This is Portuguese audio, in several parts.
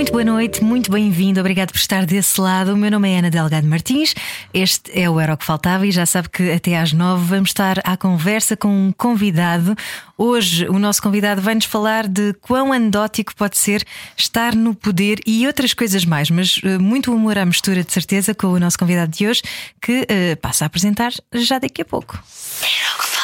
Muito boa noite, muito bem-vindo, obrigado por estar desse lado. O meu nome é Ana Delgado Martins, este é o Era o que Faltava e já sabe que até às nove vamos estar à conversa com um convidado. Hoje o nosso convidado vai-nos falar de quão anedótico pode ser estar no poder e outras coisas mais, mas uh, muito humor à mistura de certeza com o nosso convidado de hoje que uh, passa a apresentar já daqui a pouco. Era o que.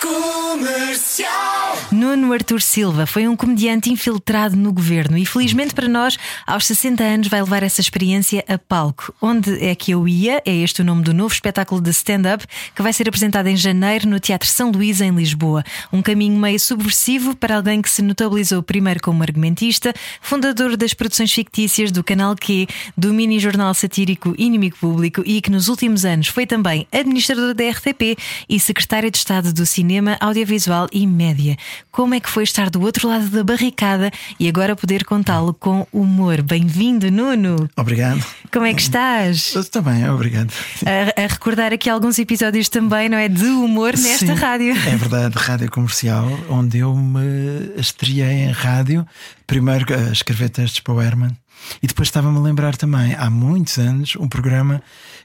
Comercial. Nuno Artur Silva foi um comediante infiltrado no governo e, felizmente para nós, aos 60 anos vai levar essa experiência a palco. Onde é que eu ia? É este o nome do novo espetáculo de stand-up que vai ser apresentado em janeiro no Teatro São Luís, em Lisboa. Um caminho meio subversivo para alguém que se notabilizou primeiro como argumentista, fundador das produções fictícias do Canal Q, do mini-jornal satírico Inimigo Público e que nos últimos anos foi também administrador da RTP e secretário de Estado do Cinema, Audiovisual e Média. Como é que foi estar do outro lado da barricada e agora poder contá-lo com humor? Bem-vindo, Nuno! Obrigado. Como é que estás? Está bem, obrigado. A, a recordar aqui alguns episódios também, não é? De humor nesta Sim, rádio. É verdade, rádio comercial, onde eu me estreiei em rádio, primeiro a escrever textos para o Herman, e depois estava-me a lembrar também, há muitos anos, um programa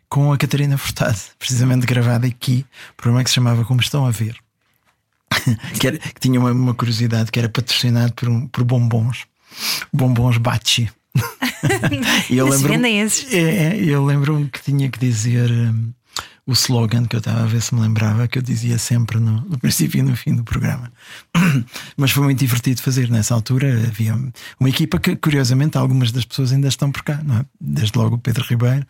com a Catarina Furtado, precisamente gravado aqui, um programa que se chamava Como Estão a Ver. Que, era- que tinha uma, uma curiosidade que era patrocinado por, um- por bombons, bombons Bachi. e eu lembro é, eu lembro-me que tinha que dizer hum, o slogan que eu estava a ver se me lembrava, que eu dizia sempre no, no princípio e no fim do programa. Mas foi muito divertido fazer. Nessa altura havia uma equipa que, curiosamente, algumas das pessoas ainda estão por cá, é? Desde logo o Pedro Ribeiro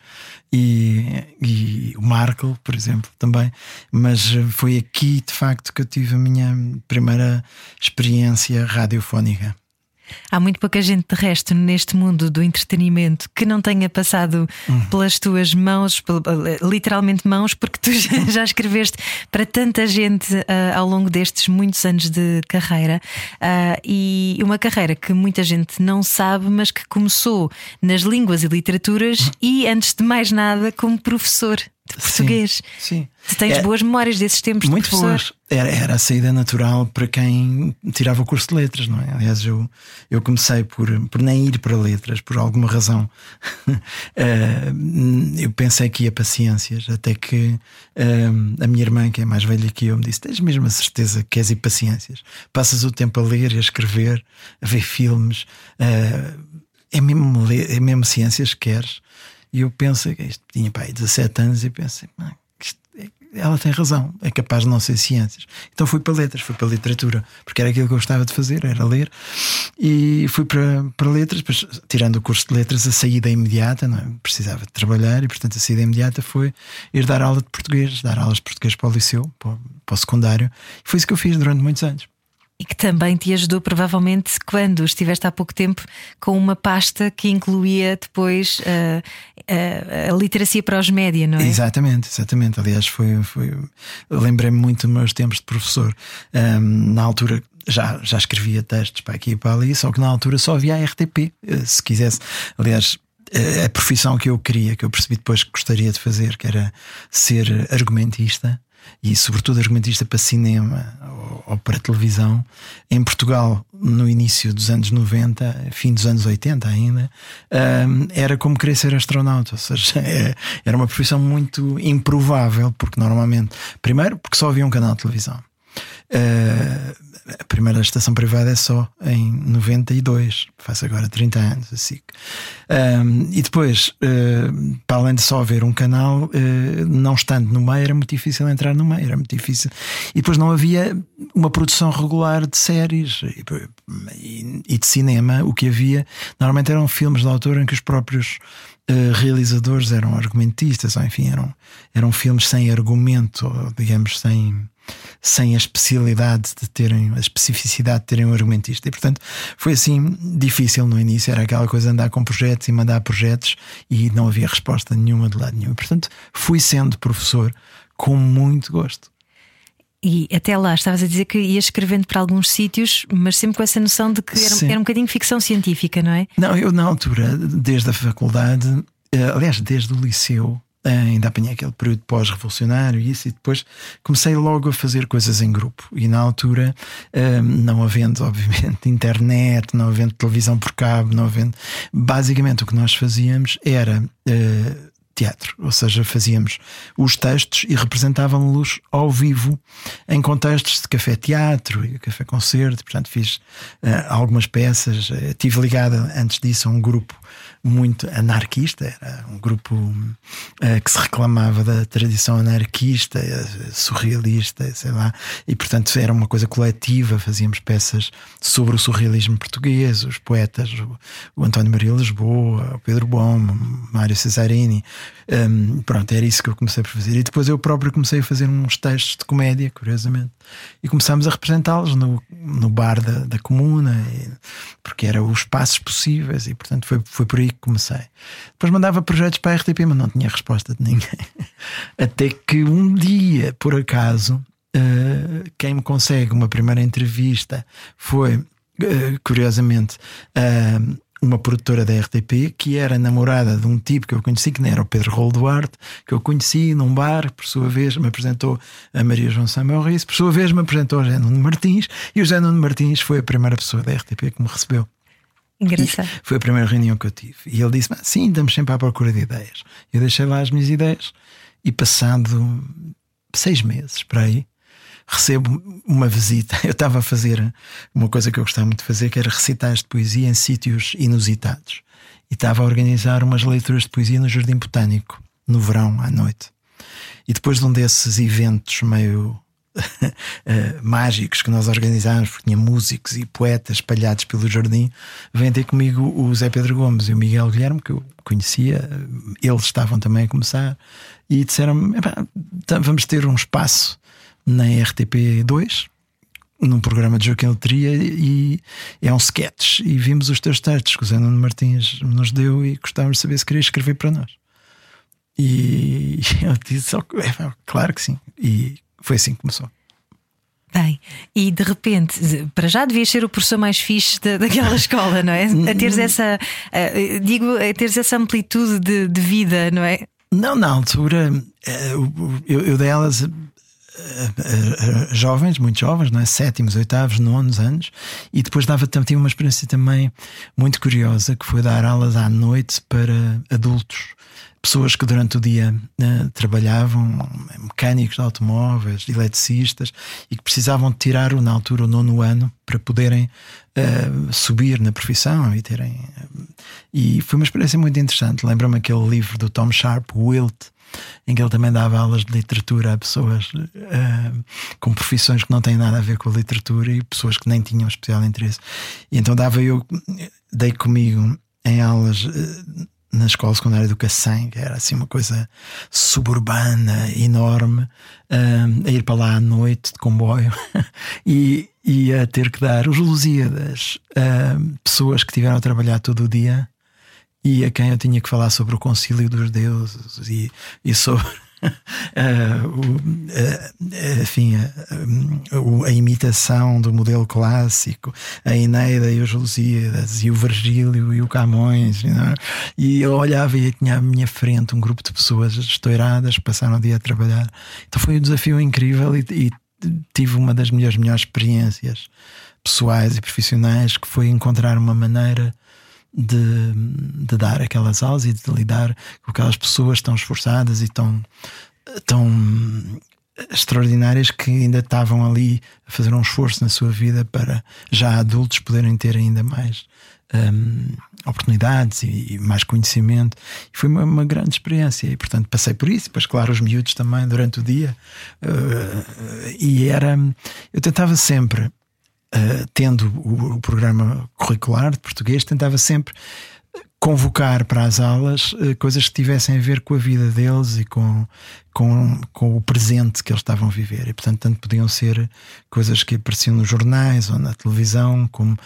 e, e o Marco, por exemplo, também. Mas foi aqui, de facto, que eu tive a minha primeira experiência radiofónica. Há muito pouca gente de resto neste mundo do entretenimento que não tenha passado pelas tuas mãos, literalmente mãos, porque tu já, escreveste para tanta gente ah, ao longo destes muitos anos de carreira. Ah, e uma carreira que muita gente não sabe, mas que começou nas línguas e literaturas e, antes de mais nada, como professor de português. Sim. Tu tens É- boas memórias desses tempos Muito de boas. Era, era a saída natural para quem tirava o curso de letras, não é? Aliás, eu, eu comecei por, por nem ir para letras, por alguma razão. Eh, eu pensei que ia para ciências, até que eh, a minha irmã, que é mais velha que eu, me disse: Tens mesmo a certeza que queres ir para ciências? Passas o tempo a ler e a escrever, a ver filmes, eh, é, mesmo é mesmo ciências que queres? E eu penso, isto tinha pai 17 anos e pensei, "Ah, isto é- ela tem razão, é capaz de não ser ciências. Então fui para letras, fui para literatura, porque era aquilo que eu gostava de fazer, era ler. E fui para, para letras, tirando o curso de letras, a saída imediata, não é? precisava de trabalhar e, portanto, a saída imediata foi ir dar aula de português, dar aulas de português para o liceu, para para o secundário. E foi isso que eu fiz durante muitos anos. E que também te ajudou, provavelmente, quando estiveste há pouco tempo com uma pasta que incluía depois ah, ah, a literacia para os média, não é? Exatamente, exatamente. Aliás, foi, foi lembrei-me muito dos meus tempos de professor. Ahm, na altura já, já escrevia textos para aqui e para ali, só que na altura só havia a RTP, eh, se quisesse. Aliás, eh, a profissão que eu queria, que eu percebi depois que gostaria de fazer, que era ser argumentista. E sobretudo argumentista para cinema ou, ou para televisão, em Portugal, no início dos anos 90, fim dos anos 80 ainda, ahm, era como querer ser astronauta, ou seja, é- era uma profissão muito improvável, porque normalmente, primeiro, porque só havia um canal de televisão. Ah, a primeira estação privada é só em 92, faz agora 30 anos, assim. Ahm, e depois, ah, para além de só haver um canal, ah, não estando no meio, era muito difícil entrar no meio, era muito difícil. E depois não havia uma produção regular de séries e, e- e de cinema. O que havia normalmente eram filmes de autor em que os próprios eh, realizadores eram argumentistas, ou enfim, eram, eram filmes sem argumento, digamos, sem, sem a especialidade de terem, a especificidade de terem um argumentista. E portanto foi assim difícil no início, era aquela coisa andar com projetos e mandar projetos e não havia resposta nenhuma de lado nenhum. E, portanto, fui sendo professor com muito gosto. E até lá estavas a dizer que ias escrevendo para alguns sítios, mas sempre com essa noção de que era, era um bocadinho ficção científica, não é? Não, eu na altura, desde a faculdade, eh, aliás, desde o liceu, ainda apanhei aquele período pós-revolucionário e isso, e depois comecei logo a fazer coisas em grupo. E na altura, eh, não havendo, obviamente, internet, não havendo televisão por cabo, não havendo. Basicamente, o que nós fazíamos era teatro, ou seja, fazíamos os textos e representávamos-los ao vivo em contextos de café-teatro e café-concerto. Portanto, fiz uh, algumas peças. Uh, tive ligada antes disso a um grupo muito anarquista, era um grupo uh, que se reclamava da tradição anarquista, uh, surrealista, sei lá, e portanto era uma coisa coletiva. Fazíamos peças sobre o surrealismo português, os poetas, o, o António Maria Lisboa, o Pedro Bom, Mário Cesarini. Um, pronto, era isso que eu comecei a fazer. E depois eu próprio comecei a fazer uns textos de comédia, curiosamente, e começámos a representá-los no, no bar da, da comuna, e, porque eram os passos possíveis, e portanto foi, foi por aí que comecei. Depois mandava projetos para a RTP, mas não tinha resposta de ninguém. Até que um dia, por acaso, uh, quem me consegue uma primeira entrevista foi, uh, curiosamente, uh, uma produtora da RTP que era namorada de um tipo que eu conheci, que não era o Pedro Rolo Duarte, que eu conheci num bar, por sua vez me apresentou a Maria João Samuel por sua vez me apresentou a José Nuno Martins, e o José Nuno Martins foi a primeira pessoa da RTP que me recebeu. Engraçado. E foi a primeira reunião que eu tive. E ele disse: Sim, estamos sempre à procura de ideias. Eu deixei lá as minhas ideias e, passado seis meses para aí, recebo uma visita. Eu estava a fazer uma coisa que eu gostava muito de fazer, que era recitais de poesia em sítios inusitados. E estava a organizar umas leituras de poesia no Jardim Botânico, no verão, à noite. E depois de um desses eventos meio Uh, mágicos que nós organizámos, porque tinha músicos e poetas espalhados pelo jardim, vem ter comigo o Zé Pedro Gomes e o Miguel Guilherme, que eu conhecia, eles estavam também a começar, e disseram vamos ter um espaço na RTP2 num programa de Joaquim Letria e é um sketch e vimos os teus textos que o Zé Nuno Martins nos deu e gostávamos de saber se queria escrever para nós. E eu disse, é, claro que sim. E foi assim que começou. Bem, e de repente, para já devias ser o professor mais fixe da, daquela escola, não é? A teres essa, a, digo, a teres essa amplitude de, de, vida, não é? Não, na altura, eh, eu, eu dei elas jovens, muito jovens, não é? sétimos, oitavos, nonos anos, e depois dava tive uma experiência também muito curiosa que foi dar aulas à noite para adultos, pessoas que durante o dia uh, trabalhavam, mecânicos de automóveis, eletricistas, e que precisavam de tirar na altura o nono ano para poderem uh, subir na profissão e terem. E foi uma experiência muito interessante. Lembra-me aquele livro do Tom Sharp, Wilt em que ele também dava aulas de literatura a pessoas uh, com profissões que não têm nada a ver com a literatura e pessoas que nem tinham especial interesse. E então dava eu, dei comigo em aulas. Uh, na escola secundária do Cacém, que era assim uma coisa suburbana, enorme, uh, a ir para lá à noite de comboio e, e a ter que dar os Lusíadas a pessoas que tiveram a trabalhar todo o dia e a quem eu tinha que falar sobre o concílio dos deuses e, e sobre uh, o, uh, enfim, uh, a imitação do modelo clássico, a Eneida e os Lusíadas, e o Virgílio e o Camões. Know? E eu olhava e tinha à minha frente um grupo de pessoas estouradas passaram o dia a trabalhar. Então foi um desafio incrível e, e tive uma das minhas melhores experiências pessoais e profissionais que foi encontrar uma maneira de, de dar aquelas aulas e de lidar com aquelas pessoas tão esforçadas e tão, tão extraordinárias que ainda estavam ali a fazer um esforço na sua vida para já adultos poderem ter ainda mais um, oportunidades e, e, mais conhecimento. E foi uma, uma, grande experiência. E portanto passei por isso. Depois, claro, os miúdos também durante o dia. Uh, e era. Eu tentava sempre uh, tendo o, o, programa curricular de português, tentava sempre convocar para as aulas uh, coisas que tivessem a ver com a vida deles e com, com, com o presente que eles estavam a viver. E, portanto, tanto podiam ser coisas que apareciam nos jornais ou na televisão, como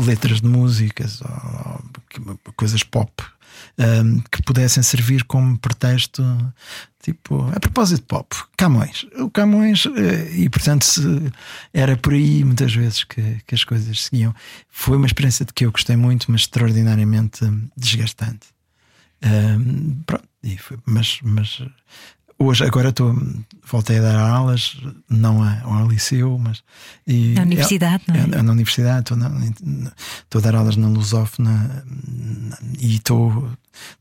letras de músicas ou, ou coisas pop um, que pudessem servir como pretexto. Tipo, a propósito de pop, Camões. O Camões, eh, e portanto era por aí muitas vezes que, que as coisas seguiam. Foi uma experiência de que eu gostei muito, mas extraordinariamente desgastante. Um, pronto, foi, mas, mas hoje, agora estou, voltei a dar aulas, não ao liceu, mas. E, na universidade, é, não é? é? Na universidade, estou, na, estou a dar aulas na Lusófona e estou,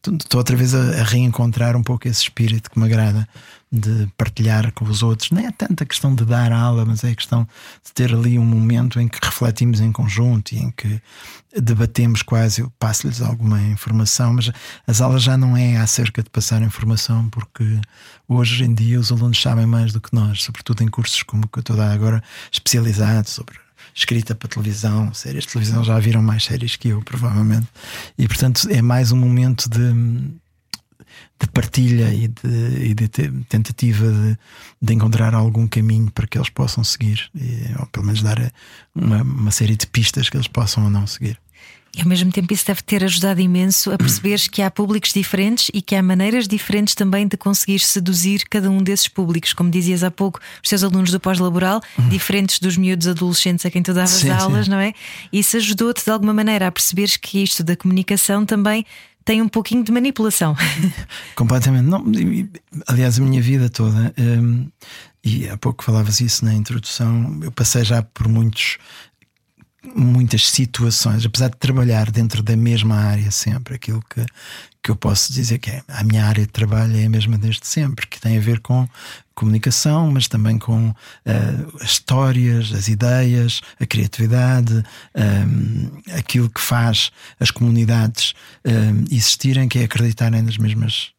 estou outra vez a, a, reencontrar um pouco esse espírito que me agrada de partilhar com os outros. Nem é tanto a questão de dar aula, mas é a questão de ter ali um momento em que refletimos em conjunto e em que debatemos quase. Eu passo-lhes alguma informação, mas as aulas já não é acerca de passar informação, porque hoje em dia os alunos sabem mais do que nós, sobretudo em cursos como que eu estou a dar agora, especializados sobre escrita para televisão, séries de televisão já viram mais séries que eu, provavelmente. E portanto é mais um momento de de partilha e de, e de tentativa de, de, encontrar algum caminho para que eles possam seguir, e, ou pelo menos dar uma, uma série de pistas que eles possam ou não seguir. E ao mesmo tempo isso deve ter ajudado imenso a perceberes que há públicos diferentes e que há maneiras diferentes também de conseguir seduzir cada um desses públicos. Como dizias há pouco, os teus alunos do pós-laboral, uhum. diferentes dos miúdos adolescentes a quem tu davas sim, aulas, sim. não é? Isso ajudou-te de alguma maneira a perceberes que isto da comunicação também tem um pouquinho de manipulação. Completamente. Não, aliás, a minha vida toda, um, e há pouco falavas isso na introdução, eu passei já por muitos muitas situações, apesar de trabalhar dentro da mesma área sempre, aquilo que, que eu posso dizer que é a minha área de trabalho é a mesma desde sempre, que tem a ver com comunicação, mas também com uh, as histórias, as ideias, a criatividade, um, eh, aquilo que faz as comunidades um, eh, existirem, que é acreditarem nas mesmas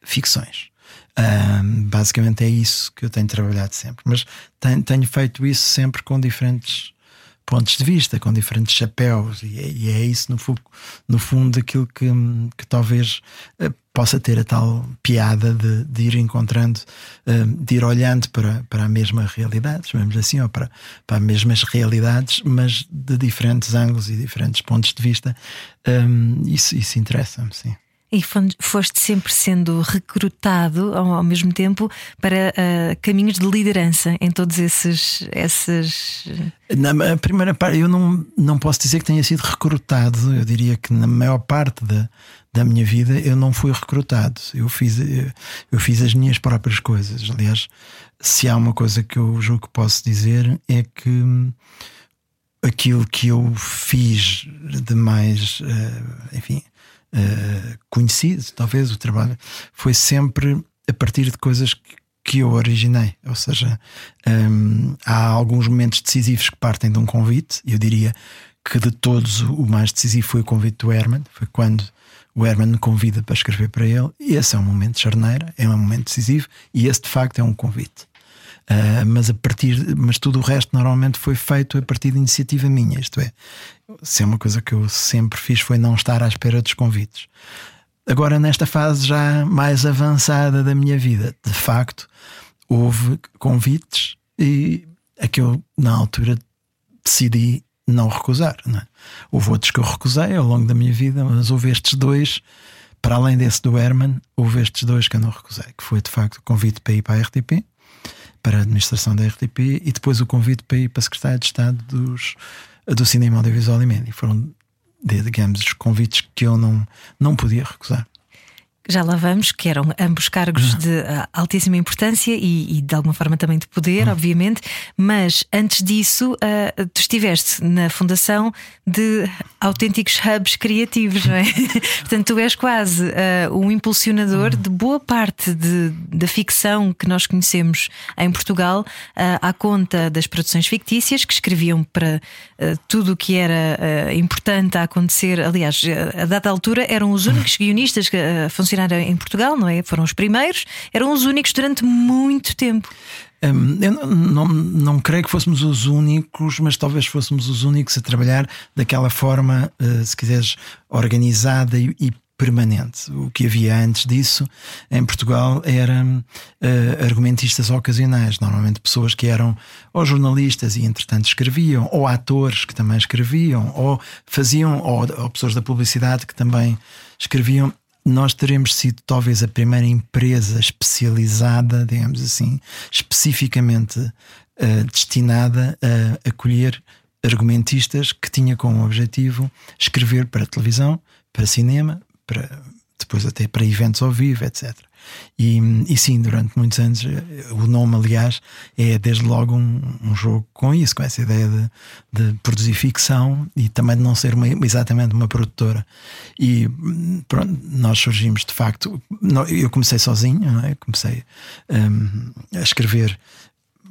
ficções. Um, basicamente é isso que eu tenho trabalhado sempre, mas tenho, tenho feito isso sempre com diferentes pontos de vista, com diferentes chapéus, e é, e é isso, no, fundo, no fundo, aquilo que, que talvez uh, possa ter a tal piada de, de ir encontrando, uh, de ir olhando para, para a mesma realidade, chamamos assim, ou para, para as mesmas realidades, mas de diferentes ângulos e diferentes pontos de vista. Um, isso isso interessa-me, sim. E foste sempre sendo recrutado ao, ao mesmo tempo para uh, caminhos de liderança em todos esses. esses... Na primeira parte, eu não, não posso dizer que tenha sido recrutado, eu diria que na maior parte da, da minha vida eu não fui recrutado. Eu fiz, eu fiz as minhas próprias coisas. Aliás, se há uma coisa que eu julgo que posso dizer é que aquilo que eu fiz de mais, uh, enfim uh, conhecido, talvez o trabalho, foi sempre a partir de coisas que, que eu originei. Ou seja, um, há alguns momentos decisivos que partem de um convite, eu diria que de todos o mais decisivo foi o convite do Herman, foi quando o Herman me convida para escrever para ele. E esse é um momento de charneira, é um momento decisivo, e esse de facto é um convite. Uh, mas a partir, mas tudo o resto normalmente foi feito a partir de iniciativa minha. Isto é, se é uma coisa que eu sempre fiz foi não estar à espera dos convites. Agora, nesta fase já mais avançada da minha vida, de facto, houve convites e a que eu, na altura, decidi não recusar. Não é? Houve outros que eu recusei ao longo da minha vida, mas houve estes dois, para além desse do Herman, houve estes dois que eu não recusei, que foi de facto o convite para ir para a RTP para a administração da RTP e depois o convite para ir para a Secretaria de Estado dos, do Cinema Audiovisual e Média. Foram, digamos, os convites que eu não, não podia recusar já lá vamos, que eram ambos cargos de uh, altíssima importância e, e, de alguma forma também de poder, uhum. obviamente, mas antes disso, uh, tu estiveste na fundação de autênticos hubs criativos, não é? Portanto, tu és quase uh, um impulsionador uhum. de boa parte de, da ficção que nós conhecemos em Portugal, à conta das produções fictícias que escreviam para tudo o que era importante a acontecer. Aliás, a dada altura eram os únicos guionistas que funcionavam funcionar em Portugal, não é? Foram os primeiros, eram os únicos durante muito tempo. Hum, eu não, não, não, creio que fôssemos os únicos, mas talvez fôssemos os únicos a trabalhar daquela forma, se quiseres, organizada e, e permanente. O que havia antes disso em Portugal eram uh, argumentistas ocasionais, normalmente pessoas que eram ou jornalistas e entretanto escreviam, ou atores que também escreviam, ou faziam, ou, ou pessoas da publicidade que também escreviam nós teremos sido talvez a primeira empresa especializada, digamos assim, especificamente uh, destinada a acolher argumentistas que tinha como objetivo escrever para televisão, para cinema, para depois até para eventos ao vivo, etc. E, e sim, durante muitos anos, o nome, aliás, é desde logo um, um jogo com isso, com essa ideia de, de, produzir ficção e também de não ser uma, exatamente uma produtora. E pronto, nós surgimos de facto. Eu comecei sozinho, é? comecei um, a escrever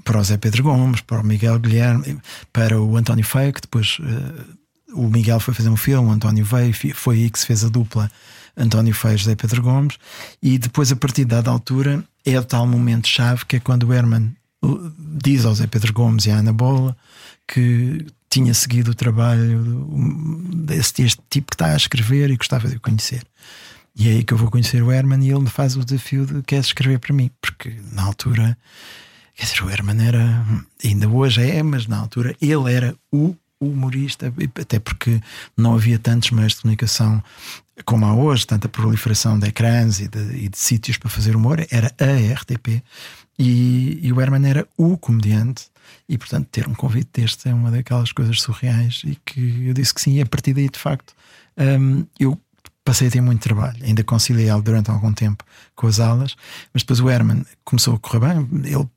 para o Zé Pedro Gomes, para o Miguel Guilherme, para o António Feio, que depois. Uh, o Miguel foi fazer um filme, o António veio, foi aí que se fez a dupla António Feio José Pedro Gomes, e depois, a partir de dada altura, é o tal momento-chave que é quando o Herman diz ao Zé Pedro Gomes e à Ana Bola que tinha seguido o trabalho desse tipo que está a escrever e gostava de o conhecer. E é aí que eu vou conhecer o Herman e ele me faz o desafio de quer escrever para mim, porque na altura, quer dizer, o Herman era, ainda hoje é, mas na altura ele era o humorista, até porque não havia tantos meios de comunicação como há hoje, tanta proliferação de ecrãs e de, e de sítios para fazer humor, era a RTP e, e, o Herman era o comediante. E portanto, ter um convite deste é uma daquelas coisas surreais e que eu disse que sim, e a partir daí, de facto, um, eu passei a ter muito trabalho, ainda conciliá-lo durante algum tempo com as aulas, mas depois o Herman começou a correr bem, ele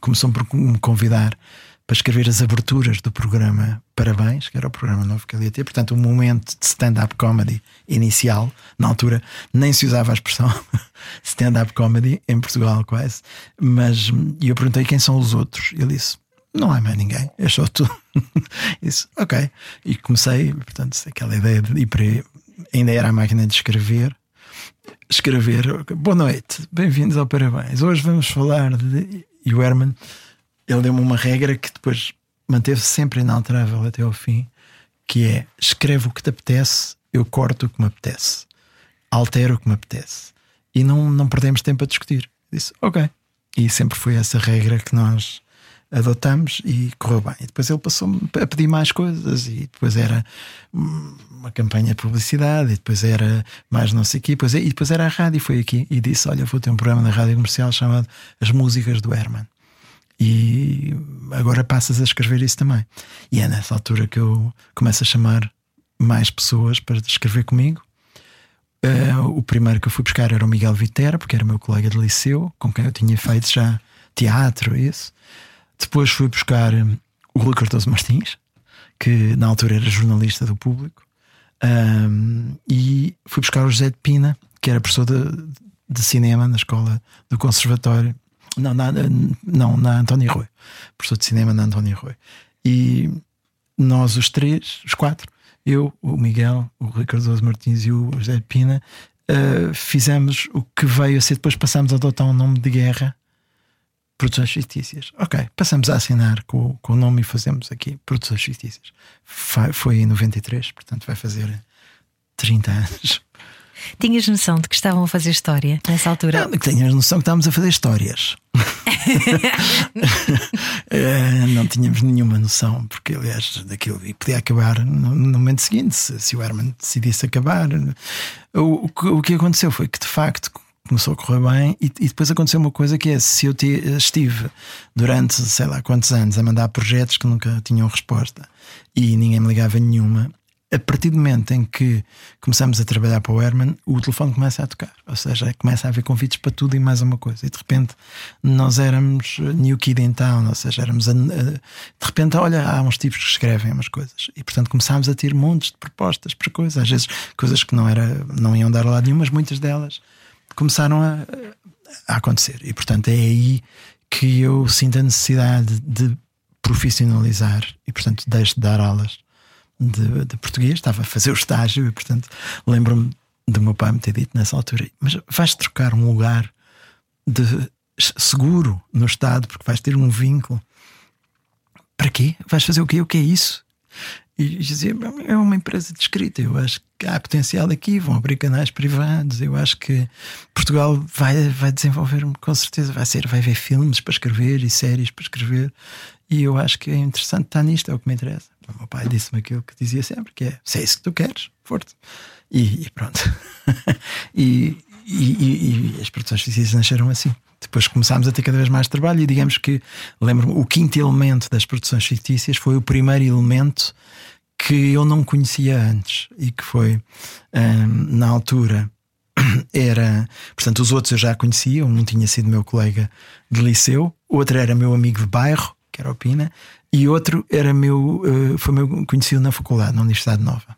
começou por me convidar para escrever as aberturas do programa Parabéns, que era o programa novo que ele ia ter. Portanto, o um momento de stand-up comedy inicial, na altura, nem se usava a expressão stand-up comedy em Portugal, quase. Mas e eu perguntei quem são os outros. Ele disse: Não há mais ninguém, é só tu. disse: Ok. E comecei, portanto, aquela ideia de ir para. Ainda era a máquina de escrever. Escrever, boa noite, bem-vindos ao Parabéns. Hoje vamos falar de. E o Herman ele deu-me uma regra que depois manteve -se sempre inalterável até ao fim, que é escreve o que te apetece, eu corto o que me apetece, altero o que me apetece. E não, não perdemos tempo a discutir. Disse, ok. E sempre foi essa regra que nós adotamos e correu bem. E depois ele passou-me a pedir mais coisas, e depois era uma campanha de publicidade, e depois era mais não sei o quê, e depois, e depois era a rádio. Foi aqui e disse: Olha, vou ter um programa na rádio comercial chamado As Músicas do Herman. E agora passas a escrever isso também. E é nessa altura que eu começo a chamar mais pessoas para escrever comigo. Uh, o primeiro que eu fui buscar era o Miguel Vitera, porque era meu colega de liceu, com quem eu tinha feito já teatro, isso. Depois fui buscar o Rui Cardoso Martins, que na altura era jornalista do público. Um, e fui buscar o José de Pina, que era professor de, de cinema na escola do Conservatório não, na, não, na António Rui. Professor de cinema na António Rui. E nós, os três, os quatro, eu, o Miguel, o Ricardo Martins e o José Pina, uh, fizemos o que veio a ser. Depois passámos a adotar um nome de guerra, Produções Fictícias. Ok, passamos a assinar com, com o nome e fazemos aqui Produções Fictícias. Foi, foi em 93, portanto vai fazer 30 anos. Tinhas noção de que estavam a fazer história nessa altura? Não, tinhas noção que estávamos a fazer histórias. Eh, não tínhamos nenhuma noção, porque aliás daquilo e podia acabar no, momento seguinte, se, o Herman decidisse acabar. O, o, o, que aconteceu foi que de facto começou a correr bem e, e depois aconteceu uma coisa que é se eu te, estive durante sei lá quantos anos a mandar projetos que nunca tinham resposta e ninguém me ligava nenhuma a partir do momento em que começamos a trabalhar para o Herman, o telefone começa a tocar. Ou seja, começa a haver convites para tudo e mais uma coisa. E de repente nós éramos New Kid in Town, ou seja, éramos. A, a, de repente, olha, há uns tipos que escrevem umas coisas. E portanto começámos a ter montes de propostas para coisas. Às vezes coisas que não, era, não iam dar lado nenhum, mas muitas delas começaram a, a acontecer. E portanto é aí que eu sinto a necessidade de profissionalizar e portanto deixo de dar aulas de, de, português, estava a fazer o estágio e, portanto, lembro-me do meu pai me ter dito nessa altura: Mas vais trocar um lugar de seguro no Estado porque vais ter um vínculo. Para quê? Vais fazer o quê? O que é isso? e dizia: é uma empresa de escrita, eu acho que há potencial aqui, vão abrir canais privados, eu acho que Portugal vai, vai desenvolver com certeza, vai ser, vai ver filmes para escrever e séries para escrever, e eu acho que é interessante estar nisto, é o que me interessa. O meu pai disse-me aquilo que dizia sempre, que é se é isso que tu queres, forte. E, e pronto. e, e, e, as produções fictícias nasceram assim. Depois começámos a ter cada vez mais trabalho e digamos que, lembro-me, o quinto elemento das produções fictícias foi o primeiro elemento que eu não conhecia antes e que foi, um, na altura, era. Portanto, os outros eu já conhecia, um tinha sido meu colega de liceu, outro era meu amigo de bairro, que era o Pina, e outro era meu, uh, foi meu conhecido na faculdade, na Universidade Nova,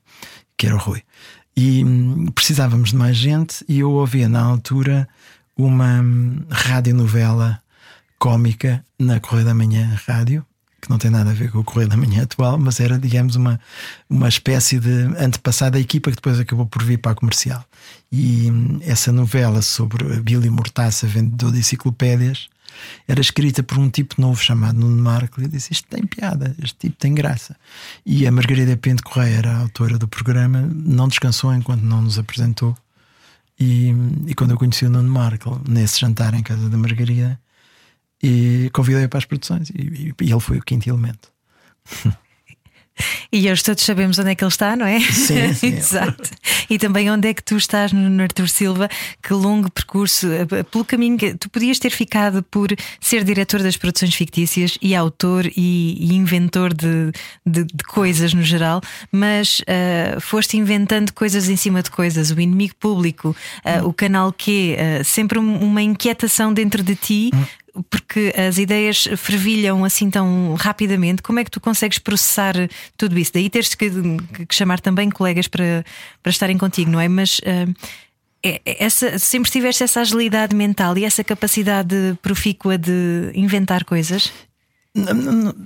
que era o Rui. E hum, precisávamos de mais gente, e eu ouvia na altura uma hum, radionovela cómica na Correio da Manhã Rádio, que não tem nada a ver com o Correio da Manhã atual, mas era, digamos, uma, uma espécie de antepassada da equipa que depois acabou por vir para a comercial. E hum, essa novela sobre Billy Mortaça, vendedor de enciclopédias, era escrita por um tipo novo chamado Nuno Marco e disse: Isto tem piada, este tipo tem graça. E a Margarida Pente Correia era a autora do programa, não descansou enquanto não nos apresentou. E, e quando eu conheci o Nuno Marco nesse jantar em casa da Margarida, e convidei-o para as produções, e, e ele foi o quinto elemento. E hoje todos sabemos onde é que ele está, não é? Sim, sim. Exato. E também onde é que tu estás no Artur Silva, que longo percurso, eh, pelo caminho que tu podias ter ficado por ser diretor das produções fictícias e autor e, e inventor de, de, de, coisas no geral, mas uh, foste inventando coisas em cima de coisas, o inimigo público, uh, hum. o canal Q, uh, sempre uma inquietação dentro de ti. Hum porque as ideias fervilham assim tão rapidamente, como é que tu consegues processar tudo isso? Daí teres que, que chamar também colegas para, para estarem contigo, não é? Mas uh, essa, sempre tiveste essa agilidade mental e essa capacidade profícua de inventar coisas?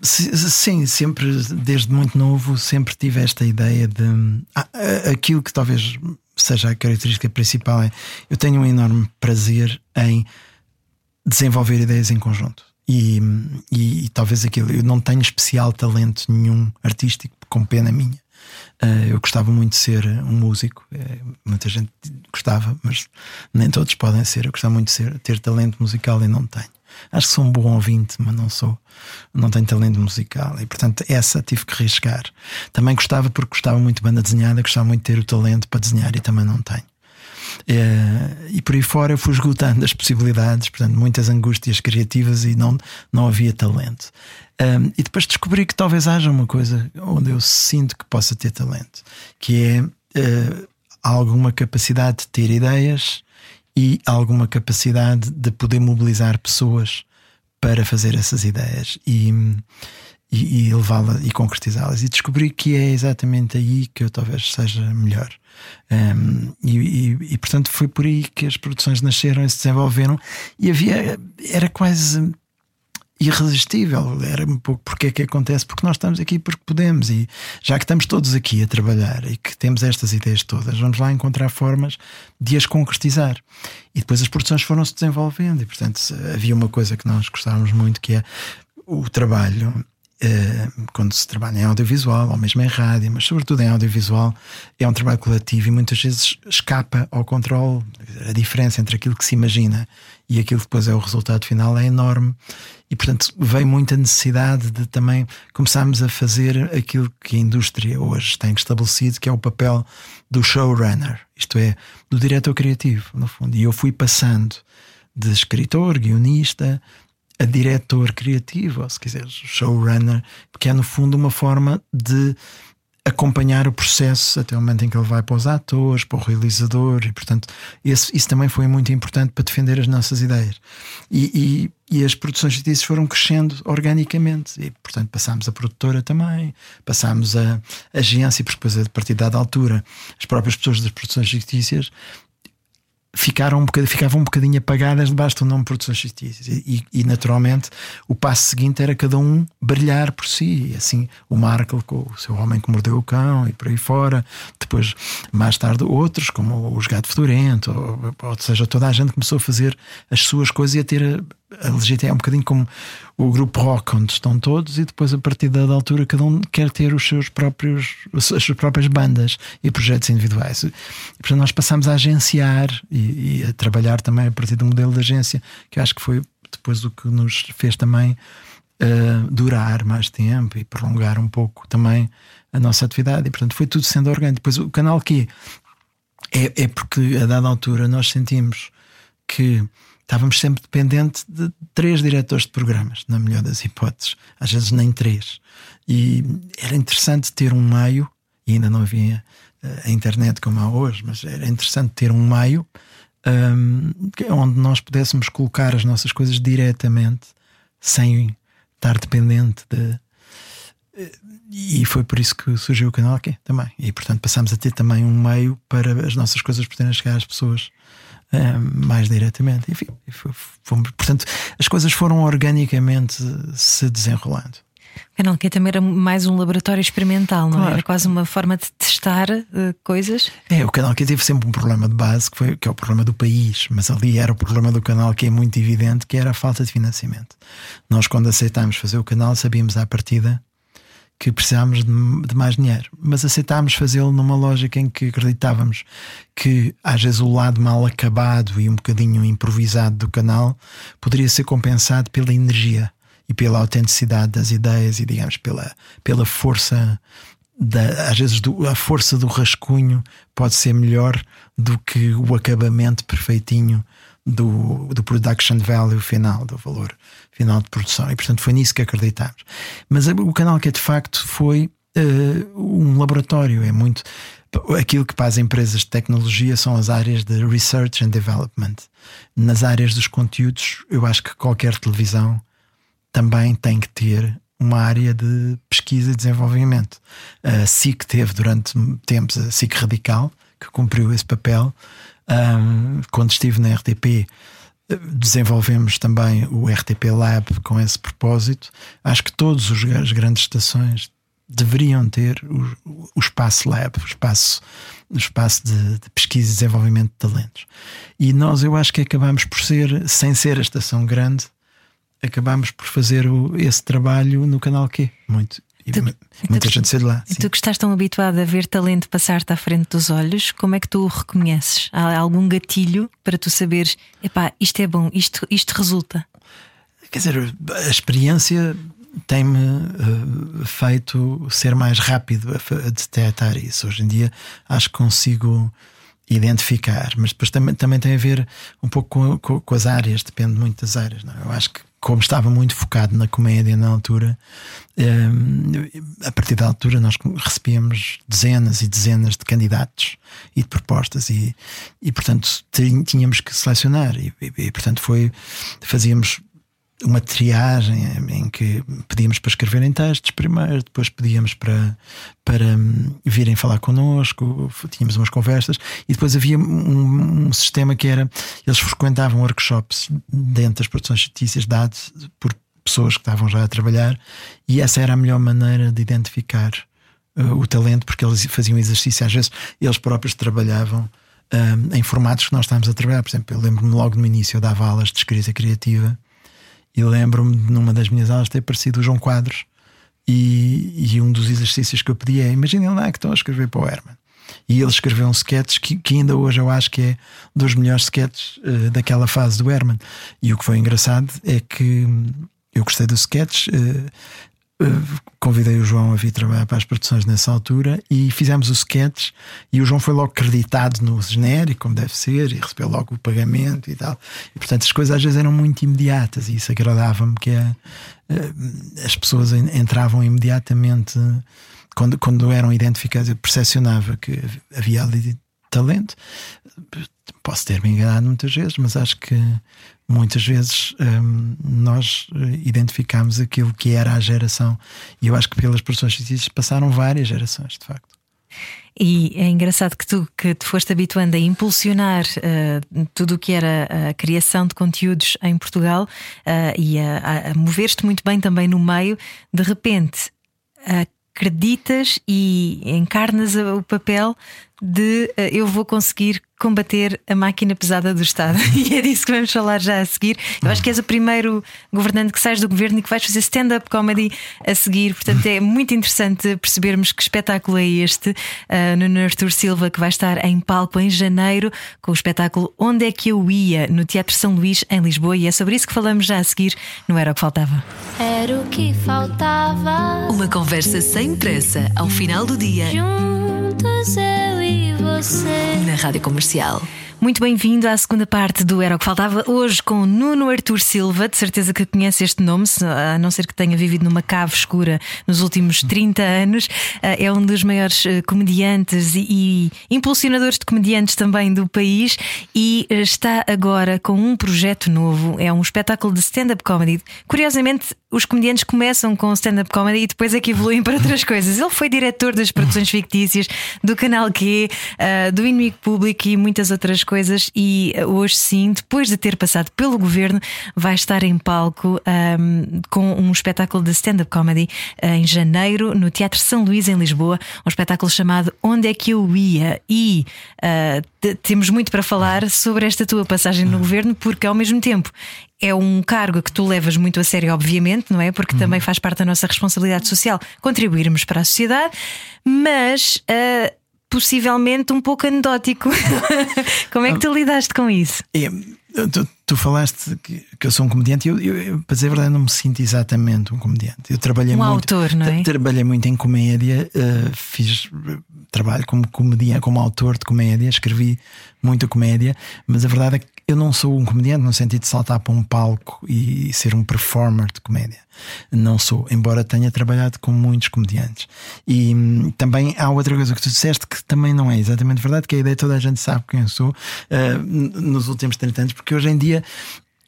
Sim, sempre, desde muito novo, sempre tive esta ideia de. Ah, aquilo que talvez seja a característica principal é. Eu tenho um enorme prazer em desenvolver ideias em conjunto. E, e, e, talvez aquilo, eu não tenho especial talento nenhum artístico, com pena minha. Uh, eu gostava muito de ser um músico, uh, muita gente gostava, mas nem todos podem ser. Eu gostava muito de ser, ter talento musical e não tenho. Acho que sou um bom ouvinte, mas não sou, não tenho talento musical e portanto essa tive que riscar. Também gostava porque gostava muito de banda desenhada, gostava muito de ter o talento para desenhar e também não tenho. É, e por aí fora eu fui esgotando as possibilidades, portanto, muitas angústias criativas e não, não havia talento. E depois descobri que talvez haja uma coisa onde eu sinto que possa ter talento, que é uh, alguma capacidade de ter ideias e alguma capacidade de poder mobilizar pessoas para fazer essas ideias e, e, e levá-las e concretizá-las. E descobri que é exatamente aí que eu talvez seja melhor. Um, e, e, e, portanto foi por aí que as produções nasceram e se desenvolveram. E havia era quase irresistível era um pouco porque é que acontece porque nós estamos aqui porque podemos e já que estamos todos aqui a trabalhar e que temos estas ideias todas vamos lá encontrar formas de as concretizar. E depois as produções foram se desenvolvendo e portanto havia uma coisa que nós gostávamos muito que é o trabalho eh, quando se trabalha em audiovisual, ou mesmo em rádio, mas sobretudo em audiovisual, é um trabalho coletivo e muitas vezes escapa ao controle. A diferença entre aquilo que se imagina e aquilo que depois é o resultado final é enorme. E, portanto, vem muita necessidade de também começarmos a fazer aquilo que a indústria hoje tem estabelecido, que é o papel do showrunner, isto é, do diretor criativo, no fundo. E eu fui passando de escritor, guionista, a diretor criativo, ou se quiseres, showrunner, porque é no fundo uma forma de acompanhar o processo até o momento em que ele vai para os atores, para o realizador, e portanto esse, isso também foi muito importante para defender as nossas ideias. E, e, e as produções fictícias foram crescendo organicamente, e portanto passámos a produtora também, passámos a, a agência, porque depois a partir de dada altura as próprias pessoas das produções fictícias ficaram um bocadinho, ficavam um bocadinho apagadas debaixo do nome Produções Fictícias. E, e, naturalmente o passo seguinte era cada um brilhar por si. E assim o Markle com o seu Homem que Mordeu o Cão e por aí fora. Depois, mais tarde, outros, como os Gato Fedorento, ou, ou seja, toda a gente começou a fazer as suas coisas e a ter a legítima é um bocadinho como o grupo rock onde estão todos e depois a partir da altura cada um quer ter os seus próprios as suas próprias bandas e projetos individuais. E, portanto nós passamos a agenciar e, e, a trabalhar também a partir do modelo de agência que eu acho que foi depois o que nos fez também uh, durar mais tempo e prolongar um pouco também a nossa atividade. E portanto foi tudo sendo orgânico. Depois o canal que é, é porque a dada altura nós sentimos que estávamos sempre dependentes de três diretores de programas, na melhor das hipóteses, às vezes nem três. E era interessante ter um meio, e ainda não havia eh, a internet como há hoje, mas era interessante ter um meio um, onde nós pudéssemos colocar as nossas coisas diretamente, sem estar dependente de. Eh, e foi por isso que surgiu o canal aqui também. E portanto passamos a ter também um meio para as nossas coisas poderem chegar às pessoas mais diretamente. Enfim, fomos, portanto, as coisas foram organicamente se desenrolando. O Canal Q também era mais um laboratório experimental, não é? claro. era? Quase uma forma de testar uh, coisas. É, o Canal Q teve sempre um problema de base, que, foi, que é o problema do país, mas ali era o problema do canal que é muito evidente, que era a falta de financiamento. Nós, quando aceitámos fazer o canal, sabíamos à partida que precisávamos de, de, mais dinheiro, mas aceitámos fazê-lo numa lógica em que acreditávamos que às vezes o lado mal acabado e um bocadinho improvisado do canal poderia ser compensado pela energia e pela autenticidade das ideias e digamos pela, pela força da, às vezes do, a força do rascunho pode ser melhor do que o acabamento perfeitinho do, do production value final, do valor final de produção. E portanto foi nisso que acreditámos. Mas o canal que é de facto foi uh, um laboratório, é muito. Aquilo que para as empresas de tecnologia são as áreas de research and development. Nas áreas dos conteúdos, eu acho que qualquer televisão também tem que ter uma área de pesquisa e desenvolvimento. A SIC teve durante tempos a SIC Radical, que cumpriu esse papel, um, quando estive na RTP, desenvolvemos também o RTP Lab com esse propósito. Acho que todas as grandes estações deveriam ter o, o espaço lab, o espaço, o espaço de, de, pesquisa e desenvolvimento de talentos. E nós, eu acho que acabamos por ser, sem ser a estação grande, acabamos por fazer o, esse trabalho no canal Q. Muito. E tu, muita tu, gente saiu de lá. E tu que estás tão habituado a ver talento passar-te à frente dos olhos, como é que tu o reconheces? Há algum gatilho para tu saberes, epá, isto é bom, isto, isto resulta? Quer dizer, a experiência tem-me uh, feito ser mais rápido a, a detectar isso. Hoje em dia acho que consigo identificar, mas depois também, também tem a ver um pouco com, com, com as áreas, depende muito das áreas. Não? É? Eu acho que como estava muito focado na comédia na altura, um, a partir da altura nós recebíamos dezenas e dezenas de candidatos e de propostas e, e portanto tínhamos que selecionar e, e, e portanto foi fazíamos uma triagem em que pedíamos para escreverem textos primeiro, depois pedíamos para, para hum, virem falar connosco, tínhamos umas conversas e depois havia um, um sistema que era eles frequentavam workshops dentro das produções fictícias dados por pessoas que estavam já a trabalhar e essa era a melhor maneira de identificar uh, o talento porque eles faziam exercício. Às vezes eles próprios trabalhavam um, em formatos que nós estávamos a trabalhar, por exemplo, eu lembro-me logo no início eu dava aulas de escrita criativa e lembro-me numa das minhas aulas ter aparecido o João Quadros e, e, um dos exercícios que eu pedi é: imaginem lá que estão a escrever para o Herman. E ele escreveu um sketch que, que, ainda hoje eu acho que é dos melhores sketches uh, daquela fase do Herman. E o que foi engraçado é que eu gostei do sketch, uh, convidei o João a vir trabalhar para as produções nessa altura e fizemos o sketch e o João foi logo creditado no genérico, como deve ser, e recebeu logo o pagamento e tal. E portanto as coisas às vezes eram muito imediatas e isso agradava-me que a, eh, as pessoas entravam imediatamente quando, quando eram identificadas, eu percepcionava que havia ali talento. Posso ter-me enganado muitas vezes, mas acho que muitas vezes hum, nós eh, identificamos aquilo que era a geração. E eu acho que pelas produções científicas passaram várias gerações, de facto. E é engraçado que tu que te foste habituando a impulsionar uh, tudo o que era a criação de conteúdos em Portugal uh, e a, a mover-te muito bem também no meio, de repente acreditas e encarnas o papel de uh, eu vou conseguir combater a máquina pesada do Estado. E é disso que vamos falar já a seguir. Eu acho que és o primeiro governante que sais do governo e que vais fazer stand-up comedy a seguir. Portanto, é muito interessante percebermos que espetáculo é este. Uh, no Artur Silva, que vai estar em palco em janeiro com o espetáculo Onde é que eu ia? no Teatro São Luís, em Lisboa. E é sobre isso que falamos já a seguir. Não era o que faltava. Era o que faltava. Uma conversa sem pressa ao final do dia. Juntos eu você. Na Rádio Comercial. Muito bem-vindo à segunda parte do Era o que Faltava, hoje com Nuno Artur Silva. De certeza que conhece este nome, a não ser que tenha vivido numa cave escura nos últimos 30 anos. Eh, é um dos maiores eh, comediantes e impulsionadores de comediantes também do país e está agora com um projeto novo. É um espetáculo de stand-up comedy. Curiosamente, os comediantes começam com stand-up comedy e depois é que evoluem para outras coisas. Ele foi diretor das produções fictícias do Canal Q, do Inimigo Público e muitas outras coisas. E hoje, sim, depois de ter passado pelo governo, vai estar em palco um, com um espetáculo de stand-up comedy em janeiro no Teatro São Luís, em Lisboa. Um espetáculo chamado Onde é que eu ia? E uh, temos muito para falar sobre esta tua passagem no governo, porque ao mesmo tempo é um cargo que tu levas muito a sério, obviamente, não é? Porque uhum. também faz parte da nossa responsabilidade social contribuirmos para a sociedade, mas uh, possivelmente um pouco anedótico. Como é que tu lidaste com isso? É, tu, tu, falaste que, que, eu sou um comediante e eu, eu, eu, para dizer a verdade, não me sinto exatamente um comediante. Eu trabalhei um muito. autor, não é? Trabalhei muito em comédia, uh, fiz trabalho como comediante, como autor de comédia, escrevi muita comédia, mas a verdade é que eu não sou um comediante no sentido de saltar para um palco e ser um performer de comédia. Não sou, embora tenha trabalhado com muitos comediantes. E hum, também há outra coisa que tu disseste que também não é exatamente verdade, que a ideia toda a gente sabe quem eu sou uh, nos últimos 30 anos, porque hoje em dia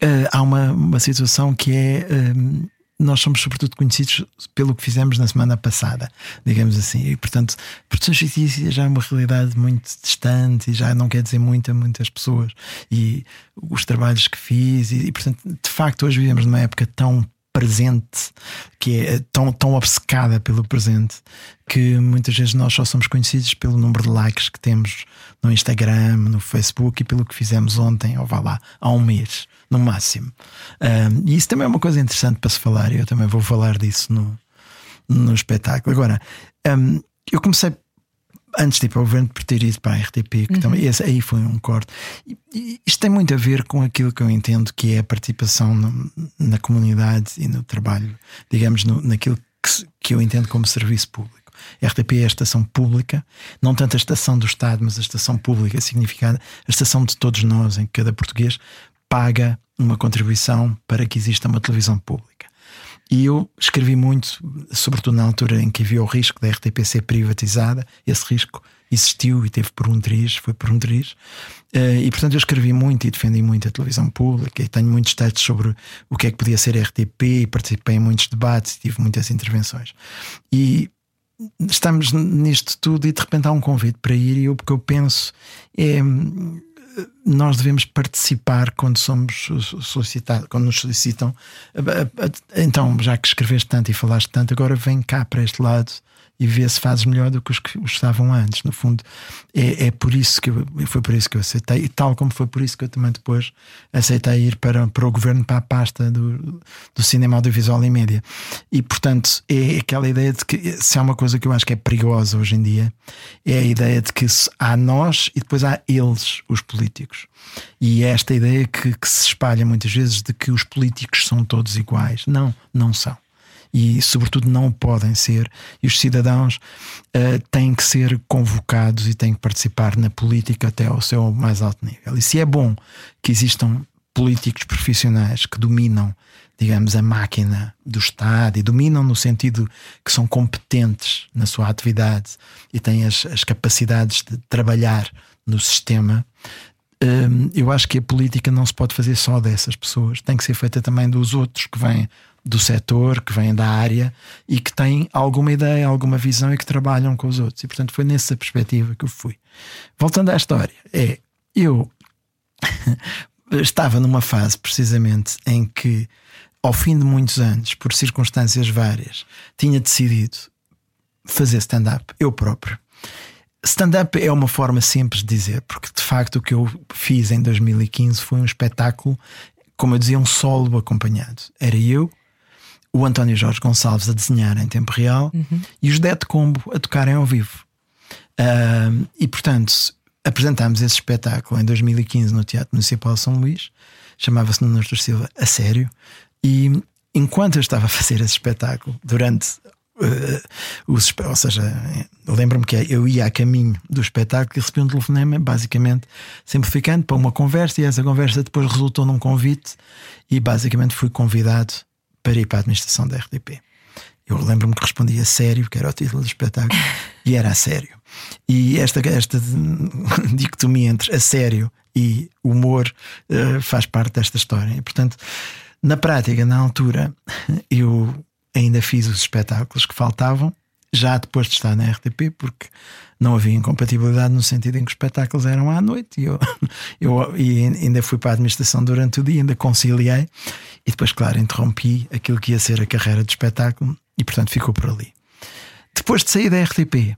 uh, há uma, uma situação que é. Uh, nós somos sobretudo conhecidos pelo que fizemos na semana passada, digamos assim. E, portanto, produções fictícias já é uma realidade muito distante e já não quer dizer muito a muitas pessoas. E os trabalhos que fiz, e, e portanto, de facto, hoje vivemos numa época tão presente, que é tão, tão obcecada pelo presente, que muitas vezes nós só somos conhecidos pelo número de likes que temos no Instagram, no Facebook e pelo que fizemos ontem, ou vá lá, há um mês, no máximo. Um, e isso também é uma coisa interessante para se falar, e eu também vou falar disso no, no espetáculo. Agora, um, eu comecei antes de ir para o governo por ter ido para a RTP, que uhum. também esse aí foi um corte. E, e, isto tem muito a ver com aquilo que eu entendo que é a participação no, na comunidade e no trabalho, digamos, no, naquilo que, que eu entendo como serviço público. A RTP é a estação pública, não tanto a estação do Estado, mas a estação pública significada, a estação de todos nós, em que cada português paga uma contribuição para que exista uma televisão pública. E eu escrevi muito, sobretudo na altura em que havia o risco da RTP ser privatizada. Esse risco existiu e teve por um triz, foi por um triz. Uh, e portanto eu escrevi muito e defendi muito a televisão pública e tenho muitos textos sobre o que é que podia ser RTP e participei em muitos debates e tive muitas intervenções. E estamos nisto tudo e de repente há um convite para ir e o que eu penso é nós devemos participar quando somos solicitados, quando nos solicitam. Então, já que escreveste tanto e falaste tanto, agora vem cá para este lado e vê se fazes melhor do que os que estavam antes. No fundo, é, é por isso que eu, foi por isso que eu aceitei, e tal como foi por isso que eu também depois aceitei ir para, para o governo, para a pasta do, do cinema audiovisual e média. E portanto, é aquela ideia de que se há uma coisa que eu acho que é perigosa hoje em dia, é a ideia de que há nós e depois há eles, os políticos. E é esta ideia que, que se espalha muitas vezes de que os políticos são todos iguais. Não, não são e, sobretudo, não podem ser. E os cidadãos uh, têm que ser convocados e têm que participar na política até ao seu mais alto nível. E se é bom que existam políticos profissionais que dominam, digamos, a máquina do Estado e dominam no sentido que são competentes na sua atividade e têm as, as capacidades de trabalhar no sistema. Hum, eu acho que a política não se pode fazer só dessas pessoas, tem que ser feita também dos outros que vêm do setor, que vêm da área e que têm alguma ideia, alguma visão e que trabalham com os outros. E portanto foi nessa perspectiva que eu fui. Voltando à história, é eu estava numa fase precisamente em que, ao fim de muitos anos, por circunstâncias várias, tinha decidido fazer stand-up eu próprio. stand-up é uma forma simples de dizer, porque de facto o que eu fiz em 2015 foi um espetáculo, como eu dizia, um solo acompanhado. Era eu, o António Jorge Gonçalves a desenhar em tempo real uhum. e os Dead Combo a tocarem ao vivo. Uh, e portanto, apresentámos esse espetáculo em 2015 no Teatro Municipal de São Luís, chamava-se Nuno Artur Silva a sério, e enquanto eu estava a fazer esse espetáculo, durante uh, os, ou seja, lembro-me que eu ia a caminho do espetáculo e recebi um telefonema, basicamente simplificando, para uma conversa, e essa conversa depois resultou num convite, e basicamente fui convidado para ir para a administração da RDP. Eu lembro-me que respondi a sério, que era o título do espetáculo, e era a sério. E esta, esta dicotomia entre a sério e humor uh, faz parte desta história. E, portanto, na prática, na altura, eu ainda fiz os espetáculos que faltavam, já depois de estar na RTP, porque não havia incompatibilidade no sentido em que os espetáculos eram à noite e eu, eu e ainda fui para a administração durante o dia, ainda conciliei e depois, claro, interrompi aquilo que ia ser a carreira de espetáculo e, portanto, ficou por ali. Depois de sair da RTP,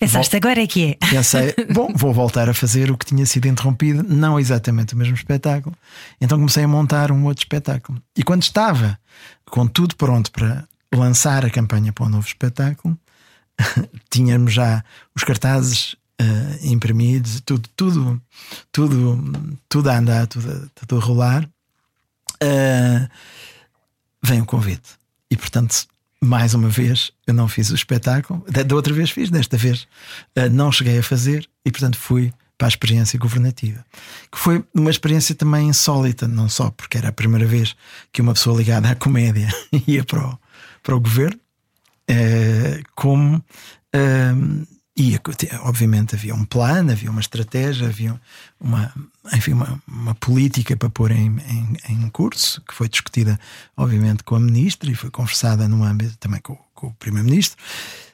Pensaste, agora é que é. Pensei, bom, vou voltar a fazer o que tinha sido interrompido, não exatamente o mesmo espetáculo. Então comecei a montar um outro espetáculo. E quando estava com tudo pronto para lançar a campanha para um novo espetáculo, tínhamos já os cartazes uh, imprimidos, tudo, tudo, tudo, tudo a andar, tudo, tudo a rolar. Uh, vem o convite. E portanto mais uma vez, eu não fiz o espetáculo. Da outra vez fiz, desta vez uh, não cheguei a fazer e, portanto, fui para a experiência governativa. Que foi uma experiência também insólita, não só porque era a primeira vez que uma pessoa ligada à comédia ia para o, para o governo, uh, como. Uh, e obviamente havia um plano, havia uma estratégia, havia uma, enfim, uma, uma política para pôr em, em, em, curso, que foi discutida, obviamente, com a ministra e foi conversada no âmbito também com, com o primeiro-ministro.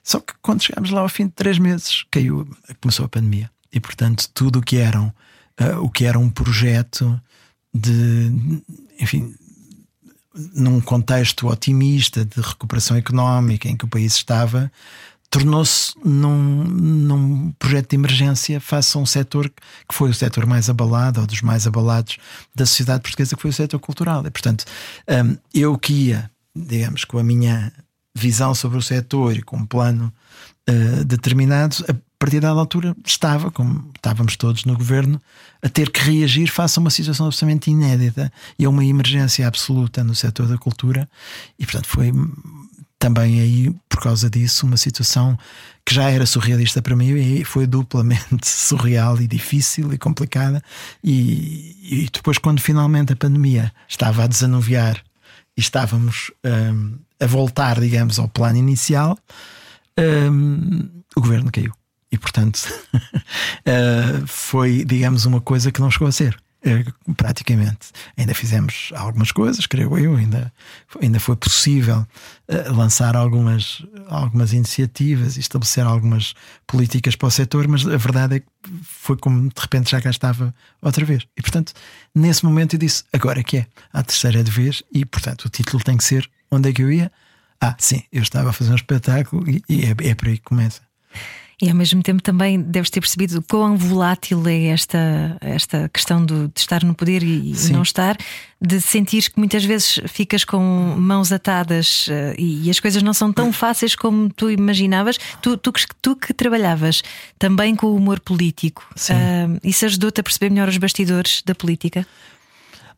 Só que quando chegámos lá ao fim de três meses, caiu, começou a pandemia. E, portanto, tudo o que eram, uh, o que era um projeto de, enfim, num contexto otimista de recuperação económica em que o país estava, tornou-se num, num projeto de emergência face a um setor que foi o setor mais abalado, ou dos mais abalados da sociedade portuguesa, que foi o setor cultural. E, portanto, um, eu que ia, digamos, com a minha visão sobre o setor e com um plano uh, determinado, a partir da altura estava, como estávamos todos no governo, a ter que reagir face a uma situação absolutamente inédita e a uma emergência absoluta no setor da cultura. E, portanto, foi também aí, por causa disso, uma situação que já era surrealista para mim e foi duplamente surreal e difícil e complicada. E, e depois, quando finalmente a pandemia estava a desanuviar e estávamos um, a voltar, digamos, ao plano inicial, um, o governo caiu. E, portanto, uh, foi, digamos, uma coisa que não chegou a ser. Eh, praticamente. Ainda fizemos algumas coisas, creio eu, ainda, ainda foi possível uh, lançar algumas, algumas iniciativas e estabelecer algumas políticas para o setor, mas a verdade é que foi como de repente já cá estava outra vez. E portanto, nesse momento eu disse: agora que é, a terceira de vez, e portanto o título tem que ser Onde é que eu ia? Ah, sim, eu estava a fazer um espetáculo e, e é, é por aí que começa. E ao mesmo tempo também deves ter percebido quão volátil é esta, esta questão do, de estar no poder e Sim. não estar, de sentir que muitas vezes ficas com mãos atadas uh, e, e, as coisas não são tão fáceis como tu imaginavas. Tu, tu, tu que trabalhavas também com o humor político, uh, isso ajudou-te a perceber melhor os bastidores da política?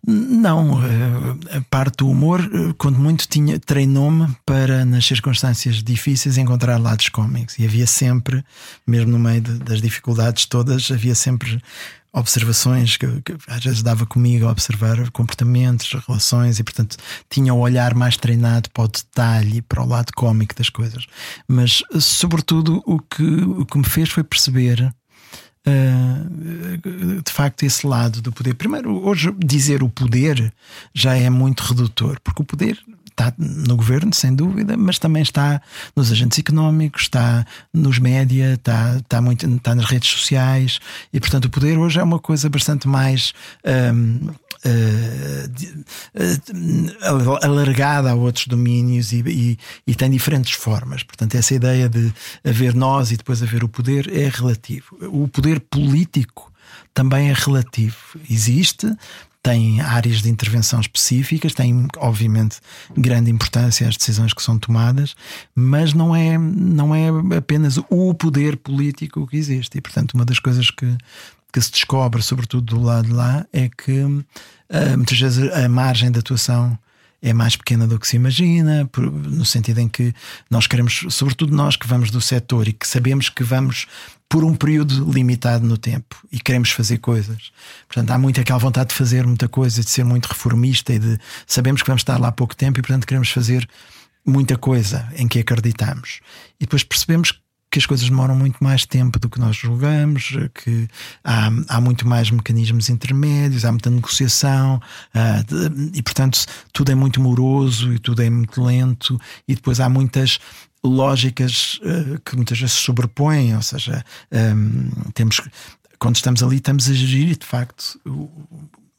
Não, eh, a parte do humor, eh, quando muito tinha treinou-me para nas circunstâncias difíceis encontrar lados cómicos e havia sempre, mesmo no meio de, das dificuldades todas, havia sempre observações que, que, às vezes dava comigo a observar comportamentos, relações e portanto tinha o olhar mais treinado para o detalhe, para o lado cómico das coisas. Mas sobretudo o que, o que me fez foi perceber uh, de facto esse lado do poder. Primeiro, hoje dizer o poder já é muito redutor, porque o poder está no governo, sem dúvida, mas também está nos agentes económicos, está nos média, está, está, muito, está nas redes sociais e, portanto, o poder hoje é uma coisa bastante mais. Um, uh, uh, alargada a outros domínios e, e, e, tem diferentes formas. Portanto, essa ideia de haver nós e depois haver o poder é relativo. O poder político também é relativo. Existe, tem áreas de intervenção específicas, tem, obviamente, grande importância as decisões que são tomadas, mas não é, não é apenas o poder político que existe. E, portanto, uma das coisas que, que se descobre, sobretudo do lado de lá, é que uh, muitas vezes a margem de atuação é mais pequena do que se imagina, no sentido em que nós queremos, sobretudo nós que vamos do setor e que sabemos que vamos por um período limitado no tempo e queremos fazer coisas. Portanto, há muito aquela vontade de fazer muita coisa, de ser muito reformista e de sabemos que vamos estar lá pouco tempo e, portanto, queremos fazer muita coisa em que acreditamos. E depois percebemos que as coisas demoram muito mais tempo do que nós julgamos, que há, há muito mais mecanismos intermédios, há muita negociação uh, de, e, portanto, tudo é muito moroso e tudo é muito lento, e depois há muitas lógicas uh, que muitas vezes se sobrepõem, ou seja, um, temos quando estamos ali, estamos a gerir de facto o,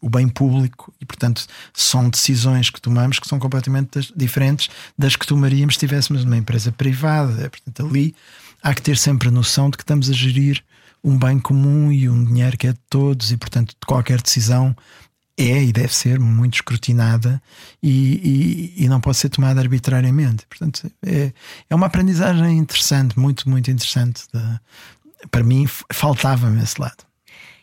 o bem público e, portanto, são decisões que tomamos que são completamente diferentes das que tomaríamos se estivéssemos numa empresa privada. Portanto, ali há que ter sempre a noção de que estamos a gerir um bem comum e um dinheiro que é de todos, e portanto qualquer decisão é e deve ser muito escrutinada e, e, e não pode ser tomada arbitrariamente. Portanto, é, é uma aprendizagem interessante, muito, muito interessante. De, para mim, faltava-me esse lado.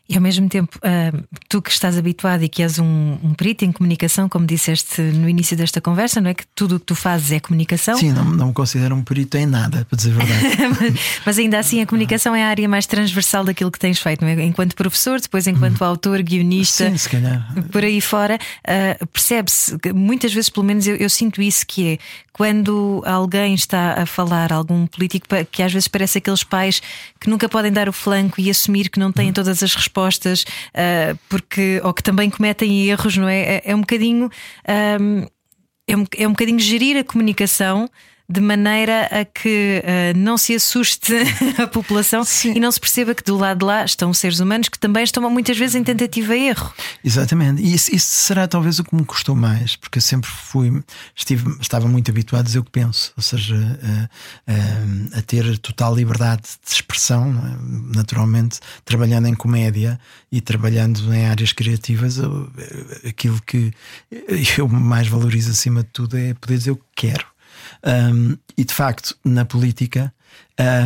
E ao mesmo tempo, uh, tu que estás habituado e que és um, um, perito em comunicação, como disseste no início desta conversa, não é? Que tudo o que tu fazes é comunicação. Sim, não, não me considero um perito em nada, para dizer a verdade. Mas ainda assim, a comunicação é a área mais transversal daquilo que tens feito, não é? Enquanto professor, depois enquanto uhum. autor, guionista, Sim, se calhar. por aí fora, uh, percebe-se, muitas vezes, pelo menos eu, eu sinto isso, que é quando alguém está a falar, algum político, que às vezes parece aqueles pais que nunca podem dar o flanco e assumir que não têm uhum. todas as respostas, uh, porque, ou que também cometem erros, não é? É, é um bocadinho. Um, é um, é um bocadinho gerir a comunicação de maneira a que uh, não se assuste a população Sim. e não se perceba que do lado de lá estão seres humanos que também estão muitas vezes em tentativa e erro. Exatamente, e isso, isso será talvez o que me custou mais, porque eu sempre fui, estive, estava muito habituado a dizer o que penso, ou seja, a, a, a ter total liberdade de expressão, é? naturalmente, trabalhando em comédia e trabalhando em áreas criativas, aquilo que eu mais valorizo acima de tudo é poder dizer o que quero. Um, e de facto, na política,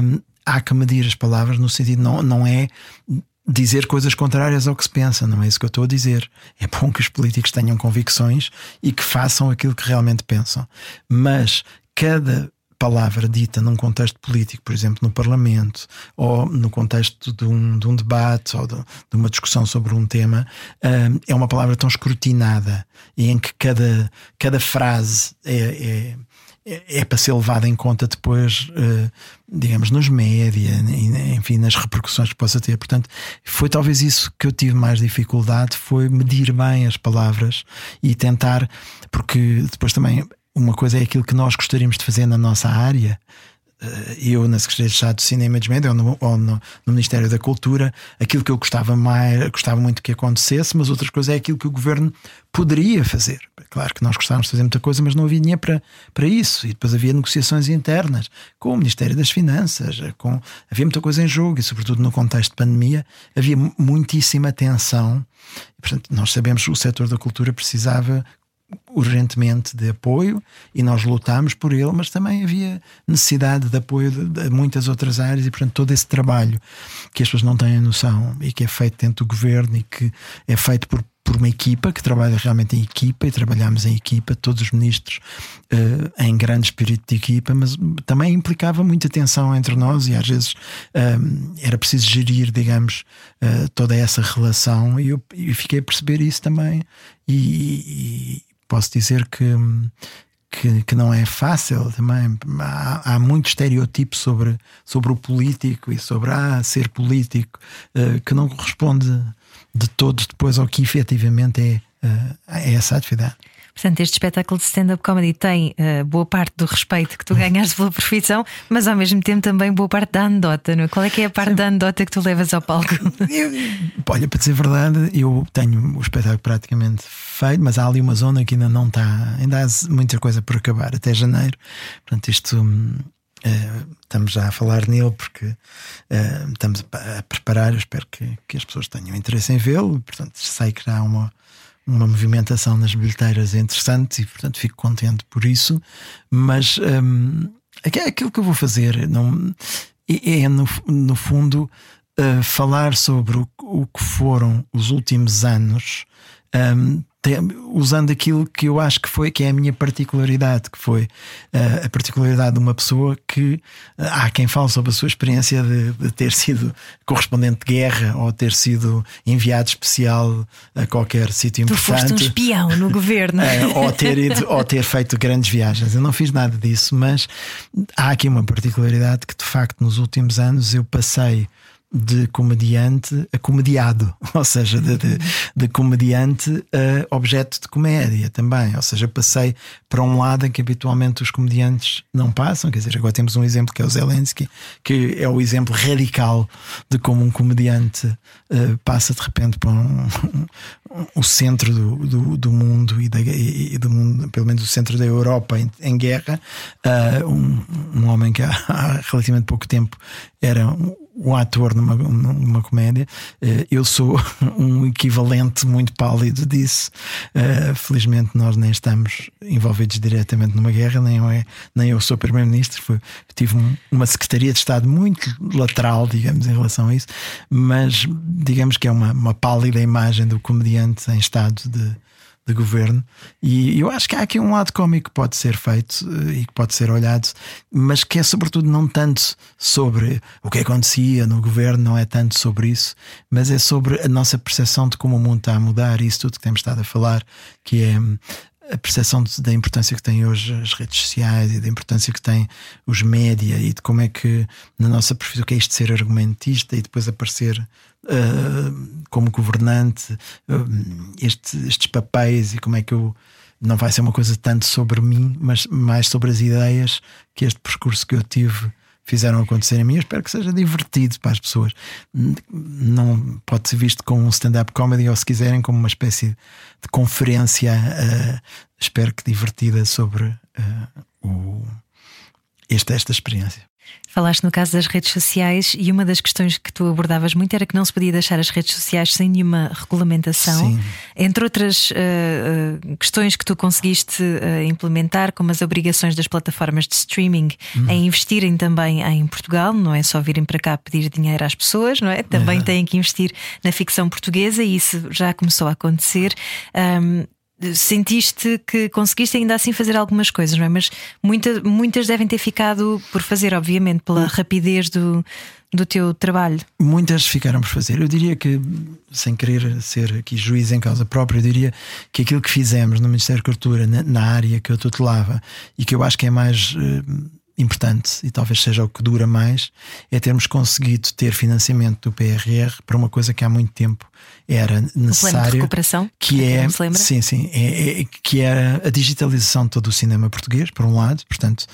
um, há que medir as palavras no sentido, não, não é dizer coisas contrárias ao que se pensa, não é isso que eu estou a dizer. É bom que os políticos tenham convicções e que façam aquilo que realmente pensam. Mas cada palavra dita num contexto político, por exemplo, no Parlamento, ou no contexto de um, de um debate ou de, de, uma discussão sobre um tema, é uma palavra tão escrutinada e em que cada, cada frase é, é é, é para ser levado em conta depois, uh, digamos, nos média, enfim, nas repercussões que possa ter. Portanto, foi talvez isso que eu tive mais dificuldade, foi medir bem as palavras e tentar, porque depois também uma coisa é aquilo que nós gostaríamos de fazer na nossa área, eh, eu na Secretaria de Estado de Cinema e Média ou, no, ou no, no, Ministério da Cultura, aquilo que eu gostava mais, gostava muito que acontecesse, mas outras coisas é aquilo que o governo poderia fazer. Claro que nós gostávamos de fazer muita coisa, mas não havia dinheiro para, para isso. E depois havia negociações internas com o Ministério das Finanças, com, havia muita coisa em jogo, e sobretudo no contexto de pandemia, havia muitíssima tensão. E, portanto, nós sabemos que o setor da cultura precisava urgentemente de apoio e nós lutámos por ele, mas também havia necessidade de apoio de, de, muitas outras áreas e, portanto, todo esse trabalho que as pessoas não têm noção e que é feito dentro do governo e que é feito por, por uma equipa que trabalha realmente em equipa e trabalhamos em equipa, todos os ministros uh, em grande espírito de equipa, mas também implicava muita tensão entre nós e às vezes uh, era preciso gerir, digamos, uh, toda essa relação e eu, eu, fiquei a perceber isso também e, posso dizer que, que, que, não é fácil também. Há, há muito estereotipo sobre, sobre o político e sobre ah, ser político uh, que não corresponde de todo depois ao que efetivamente é, uh, é essa atividade. Portanto, este espetáculo de stand-up comedy tem uh, boa parte do respeito que tu ganhaste pela profissão, mas ao mesmo tempo também boa parte da anedota. Não é? Qual é que é a parte Sim. da anedota que tu levas ao palco? Eu, olha, para dizer a verdade, eu tenho o espetáculo praticamente feito, mas há ali uma zona que ainda não está, ainda há muita coisa por acabar até janeiro. Portanto, isto. Uh, estamos já a falar nele porque uh, estamos a preparar. Eu espero que, que as pessoas tenham interesse em vê-lo. Portanto, sei que há uma, uma movimentação nas bilheteiras interessante e, portanto, fico contente por isso. Mas um, aquilo que eu vou fazer não, é, é no, no fundo, uh, falar sobre o, o, que foram os últimos anos. Um, usando aquilo que eu acho que foi que é a minha particularidade, que foi uh, a particularidade de uma pessoa que uh, há quem fale sobre a sua experiência de, de, ter sido correspondente de guerra ou ter sido enviado especial a qualquer sítio importante. Tu foste um espião no governo. uh, ou, ter ido, ou ter feito grandes viagens. Eu não fiz nada disso, mas há aqui uma particularidade que de facto nos últimos anos eu passei de comediante a comediado, ou seja, de, de, de, comediante a objeto de comédia também. Ou seja, passei para um lado em que habitualmente os comediantes não passam. Quer dizer, agora temos um exemplo que é o Zelensky, que é o exemplo radical de como um comediante uh, passa de repente para um, um, o centro do, do, do mundo e, da, e, do mundo, pelo menos o centro da Europa em, em guerra. Uh, um, um homem que há, há relativamente pouco tempo era um ator numa, numa comédia. Eh, eu sou um equivalente muito pálido disso. Eh, felizmente, nós nem estamos envolvidos diretamente numa guerra, nem eu, é, nem eu sou Primeiro-Ministro. Tive uma Secretaria de Estado muito lateral, digamos, em relação a isso, mas digamos que é uma, uma pálida imagem do comediante em estado de de governo. E eu acho que há aqui um lado cómico que pode ser feito eh, e que pode ser olhado, mas que é sobretudo não tanto sobre o que acontecia no governo, não é tanto sobre isso, mas é sobre a nossa percepção de como o mundo está a mudar e isso tudo que temos estado a falar, que é a percepção da importância que têm hoje as redes sociais e da importância que têm os média e de como é que na nossa profissão que é isto de ser argumentista e depois aparecer uh, como governante uh, este, estes papéis e como é que eu não vai ser uma coisa tanto sobre mim, mas mais sobre as ideias que este percurso que eu tive fizeram acontecer a mim. Eu espero que seja divertido para as pessoas. Não pode ser visto como um stand-up comedy ou, se quiserem, como uma espécie de conferência, uh, espero que divertida sobre uh, o, esta, esta experiência. Falaste no caso das redes sociais e uma das questões que tu abordavas muito era que não se podia deixar as redes sociais sem nenhuma regulamentação. Sim. Entre outras uh, questões que tu conseguiste uh, implementar, como as obrigações das plataformas de streaming hum. em investirem também em Portugal, não é só virem para cá pedir dinheiro às pessoas, não é? Também têm que investir na ficção portuguesa e isso já começou a acontecer. Um, sentiste que conseguiste ainda assim fazer algumas coisas, não é? Mas muita, muitas devem ter ficado por fazer, obviamente, pela rapidez do, do teu trabalho. Muitas ficaram por fazer. Eu diria que, sem querer ser aqui juiz em causa própria, eu diria que aquilo que fizemos no Ministério da Cultura, na, na área que eu tutelava e que eu acho que é mais. Uh, importante e talvez seja o que dura mais é termos conseguido ter financiamento do PRR para uma coisa que há muito tempo era necessário que é? sim sim é, é, que é a digitalização de todo o cinema português por um lado portanto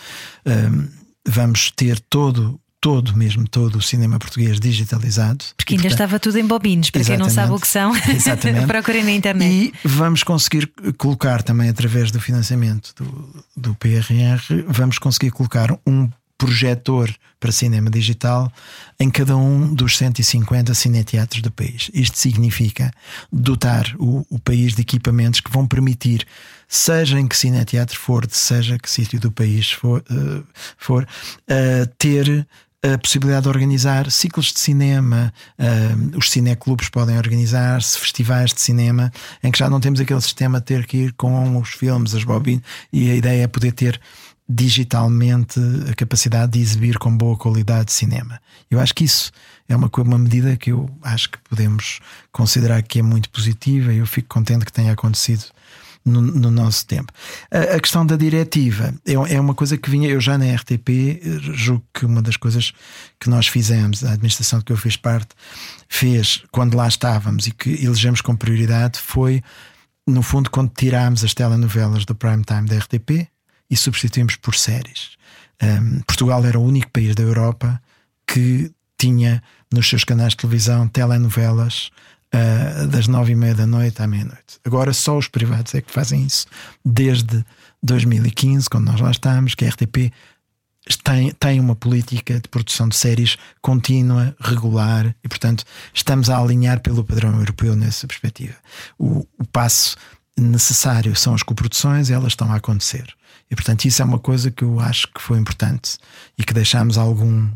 um, vamos ter todo todo mesmo, todo o cinema português digitalizado. Porque ainda portanto, estava tudo em bobines, para quem não sabe o que são, procurem na internet. E vamos conseguir colocar também através do financiamento do, do PRR, vamos conseguir colocar um projetor para cinema digital em cada um dos 150 cineteatros do país. Isto significa dotar o, o país de equipamentos que vão permitir, seja em que cineteatro for, seja que sítio do país for, uh, for uh, ter a possibilidade de organizar ciclos de cinema, uh, os cineclubes podem organizar-se, festivais de cinema, em que já não temos aquele sistema de ter que ir com os filmes, as bobinas, e a ideia é poder ter digitalmente a capacidade de exibir com boa qualidade de cinema. Eu acho que isso é uma, uma medida que eu acho que podemos considerar que é muito positiva e eu fico contente que tenha acontecido no, no nosso tempo. A, a, questão da diretiva é, é, uma coisa que vinha, eu já na RTP, julgo que uma das coisas que nós fizemos, a administração que eu fiz parte, fez quando lá estávamos e que elegemos com prioridade foi no fundo, quando tirámos as telenovelas do prime time da RTP e substituímos por séries. Um, Portugal era o único país da Europa que tinha nos seus canais de televisão telenovelas uh, das nove e meia da noite à meia-noite. Agora só os privados é que fazem isso desde 2015, quando nós lá estamos, que a RTP tem, tem uma política de produção de séries contínua, regular, e portanto estamos a alinhar pelo padrão europeu nessa perspectiva. O, o passo necessário são as coproduções, elas estão a acontecer. E portanto isso é uma coisa que eu acho que foi importante e que deixamos algum,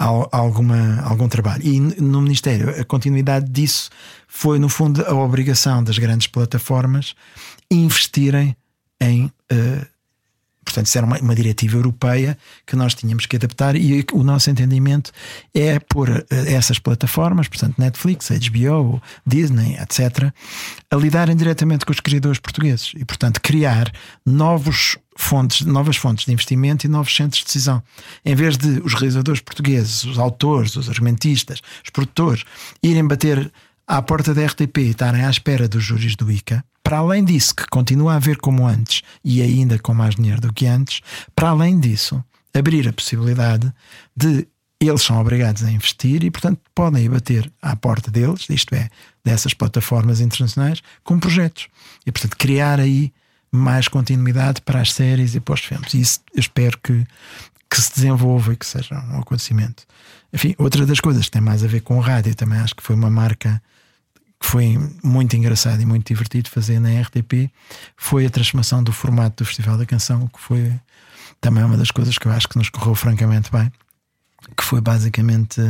alguma, algum trabalho. E no Ministério, a continuidade disso foi, no fundo, a obrigação das grandes plataformas investirem em uh, Portanto, isso era uma, uma, diretiva europeia que nós tínhamos que adaptar e o nosso entendimento é pôr eh, essas plataformas, portanto, Netflix, HBO, Disney, etc., a lidarem diretamente com os criadores portugueses e, portanto, criar novos fontes, novas fontes de investimento e novos centros de decisão. Em vez de os realizadores portugueses, os autores, os argumentistas, os produtores irem bater à porta da RTP estarem à espera dos júris do ICA, para além disso, que continua a haver como antes e ainda com mais dinheiro do que antes, para além disso, abrir a possibilidade de eles são obrigados a investir e, portanto, podem ir bater à porta deles, isto é, dessas plataformas internacionais, com projetos. E, portanto, criar aí mais continuidade para as séries e para os filmes. E isso eu espero que, que se desenvolva e que seja um acontecimento. Enfim, outra das coisas que tem mais a ver com o rádio, também acho que foi uma marca que foi muito engraçado e muito divertido fazer na RTP foi a transformação do formato do Festival da Canção, que foi também uma das coisas que eu acho que nos correu francamente bem, que foi basicamente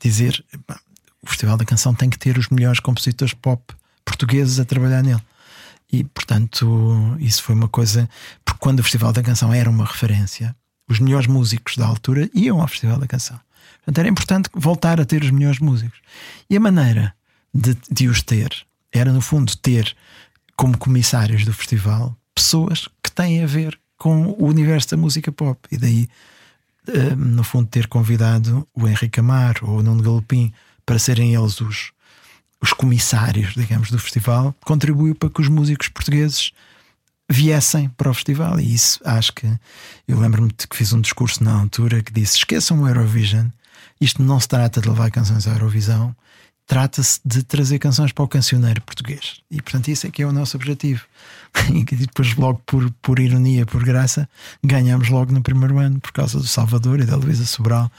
dizer o Festival da Canção tem que ter os melhores compositores pop portugueses a trabalhar nele. E portanto, isso foi uma coisa, porque quando o Festival da Canção era uma referência, os melhores músicos da altura iam ao Festival da Canção. Portanto, era importante voltar a ter os melhores músicos. E a maneira de, de os ter era, no fundo, ter como comissários do festival pessoas que têm a ver com o universo da música pop. E daí, eh, no fundo, ter convidado o Henrique Amar ou o Nuno Galopim para serem eles os, os comissários, digamos, do festival, contribuiu para que os músicos portugueses viessem para o festival. E isso acho que eu lembro-me de que fiz um discurso na altura que disse: esqueçam o Eurovision, isto não se trata de levar canções à Eurovisão, trata-se de trazer canções para o cancioneiro português. E portanto, isso é que é o nosso objetivo. E depois, logo por, por ironia, por graça, ganhamos logo no primeiro ano, por causa do Salvador e da Luísa Sobral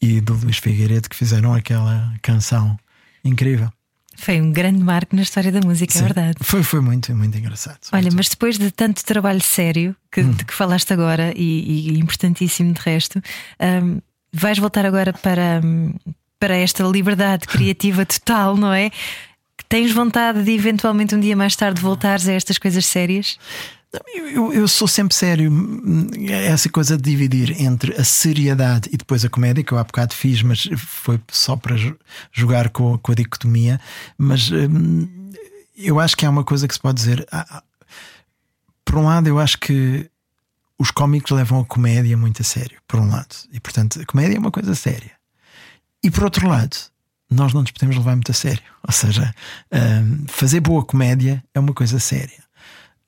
e do Luís Figueiredo, que fizeram aquela canção incrível. Foi um grande marco na história da música, é Sim, é verdade. Foi, foi muito, muito engraçado. Olha, muito. mas depois de tanto trabalho sério que, hum. de que falaste agora e, e importantíssimo de resto, um, vais voltar agora para, hum, para esta liberdade criativa total, não é? Tens vontade de eventualmente um dia mais tarde voltares a estas coisas sérias? Eu, eu, sou sempre sério. Essa coisa de dividir entre a seriedade e depois a comédia, que eu há bocado fiz, mas foi só para jogar com, com a dicotomia. Mas hum, eu acho que há uma coisa que se pode dizer. Por um lado, eu acho que os cómicos levam a comédia muito a sério, por um lado. E portanto, a comédia é uma coisa séria. E por outro lado, nós não nos podemos levar muito a sério. Ou seja, uh, fazer boa comédia é uma coisa séria.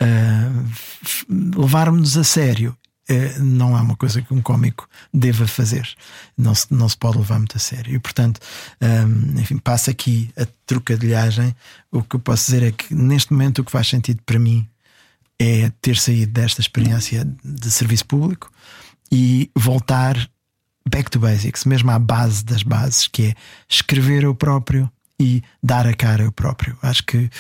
Uh, Levar-nos a sério uh, não é uma coisa que um cómico deva fazer. Não se, não se pode levar muito a sério. E portanto, enfim, passa aqui a trocadilhagem. O que eu posso dizer é que neste momento o que faz sentido para mim é ter saído desta experiência de serviço público e voltar back to basics, mesmo à base das bases, que é escrever eu próprio e dar a cara eu próprio. Acho que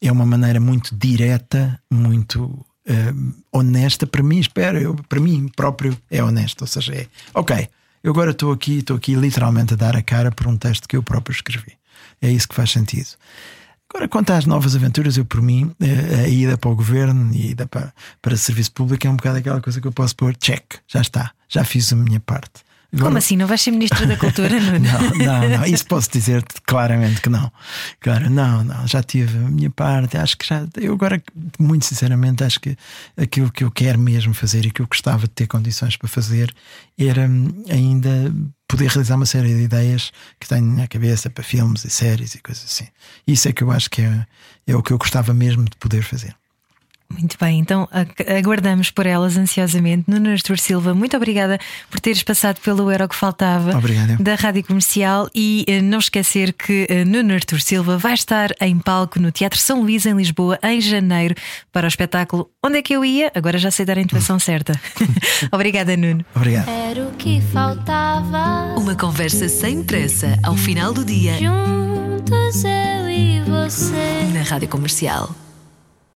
é uma maneira muito direta, muito uh, honesta para mim. Espero, eu, para mim próprio é honesto. Ou seja, é ok, eu agora estou aqui, estou aqui literalmente a dar a cara por um texto que eu próprio escrevi. É isso que faz sentido. Agora, quanto às novas aventuras, eu por mim, eh, a ida para o governo e a ida para, para serviço público é um bocado aquela coisa que eu posso pôr check, já está, já fiz a minha parte. Agora... Como assim? Não vais ser Ministro da Cultura, não, não, não. Isso posso dizer claramente que não. Claro, não, não. Já tive a minha parte. Acho que já. Eu agora, muito sinceramente, acho que aquilo que eu quero mesmo fazer e que eu gostava de ter condições para fazer era hum, ainda poder realizar uma série de ideias que tenho na cabeça para filmes e séries e coisas assim. Isso é que eu acho que é, é o que eu gostava mesmo de poder fazer. Muito bem, então aguardamos por elas ansiosamente. Nuno Artur Silva, muito obrigada por teres passado pelo Euro que Faltava Obrigado. da Rádio Comercial e eh, não esquecer que eh, Nuno Artur Silva vai estar em palco no Teatro São Luís, em Lisboa, em janeiro, para o espetáculo Onde é que eu ia? Agora já sei dar a intuação certa. obrigada, Nuno. Obrigado. Era o que faltava. Uma conversa sem pressa ao final do dia. Juntos eu e você. Na Rádio Comercial.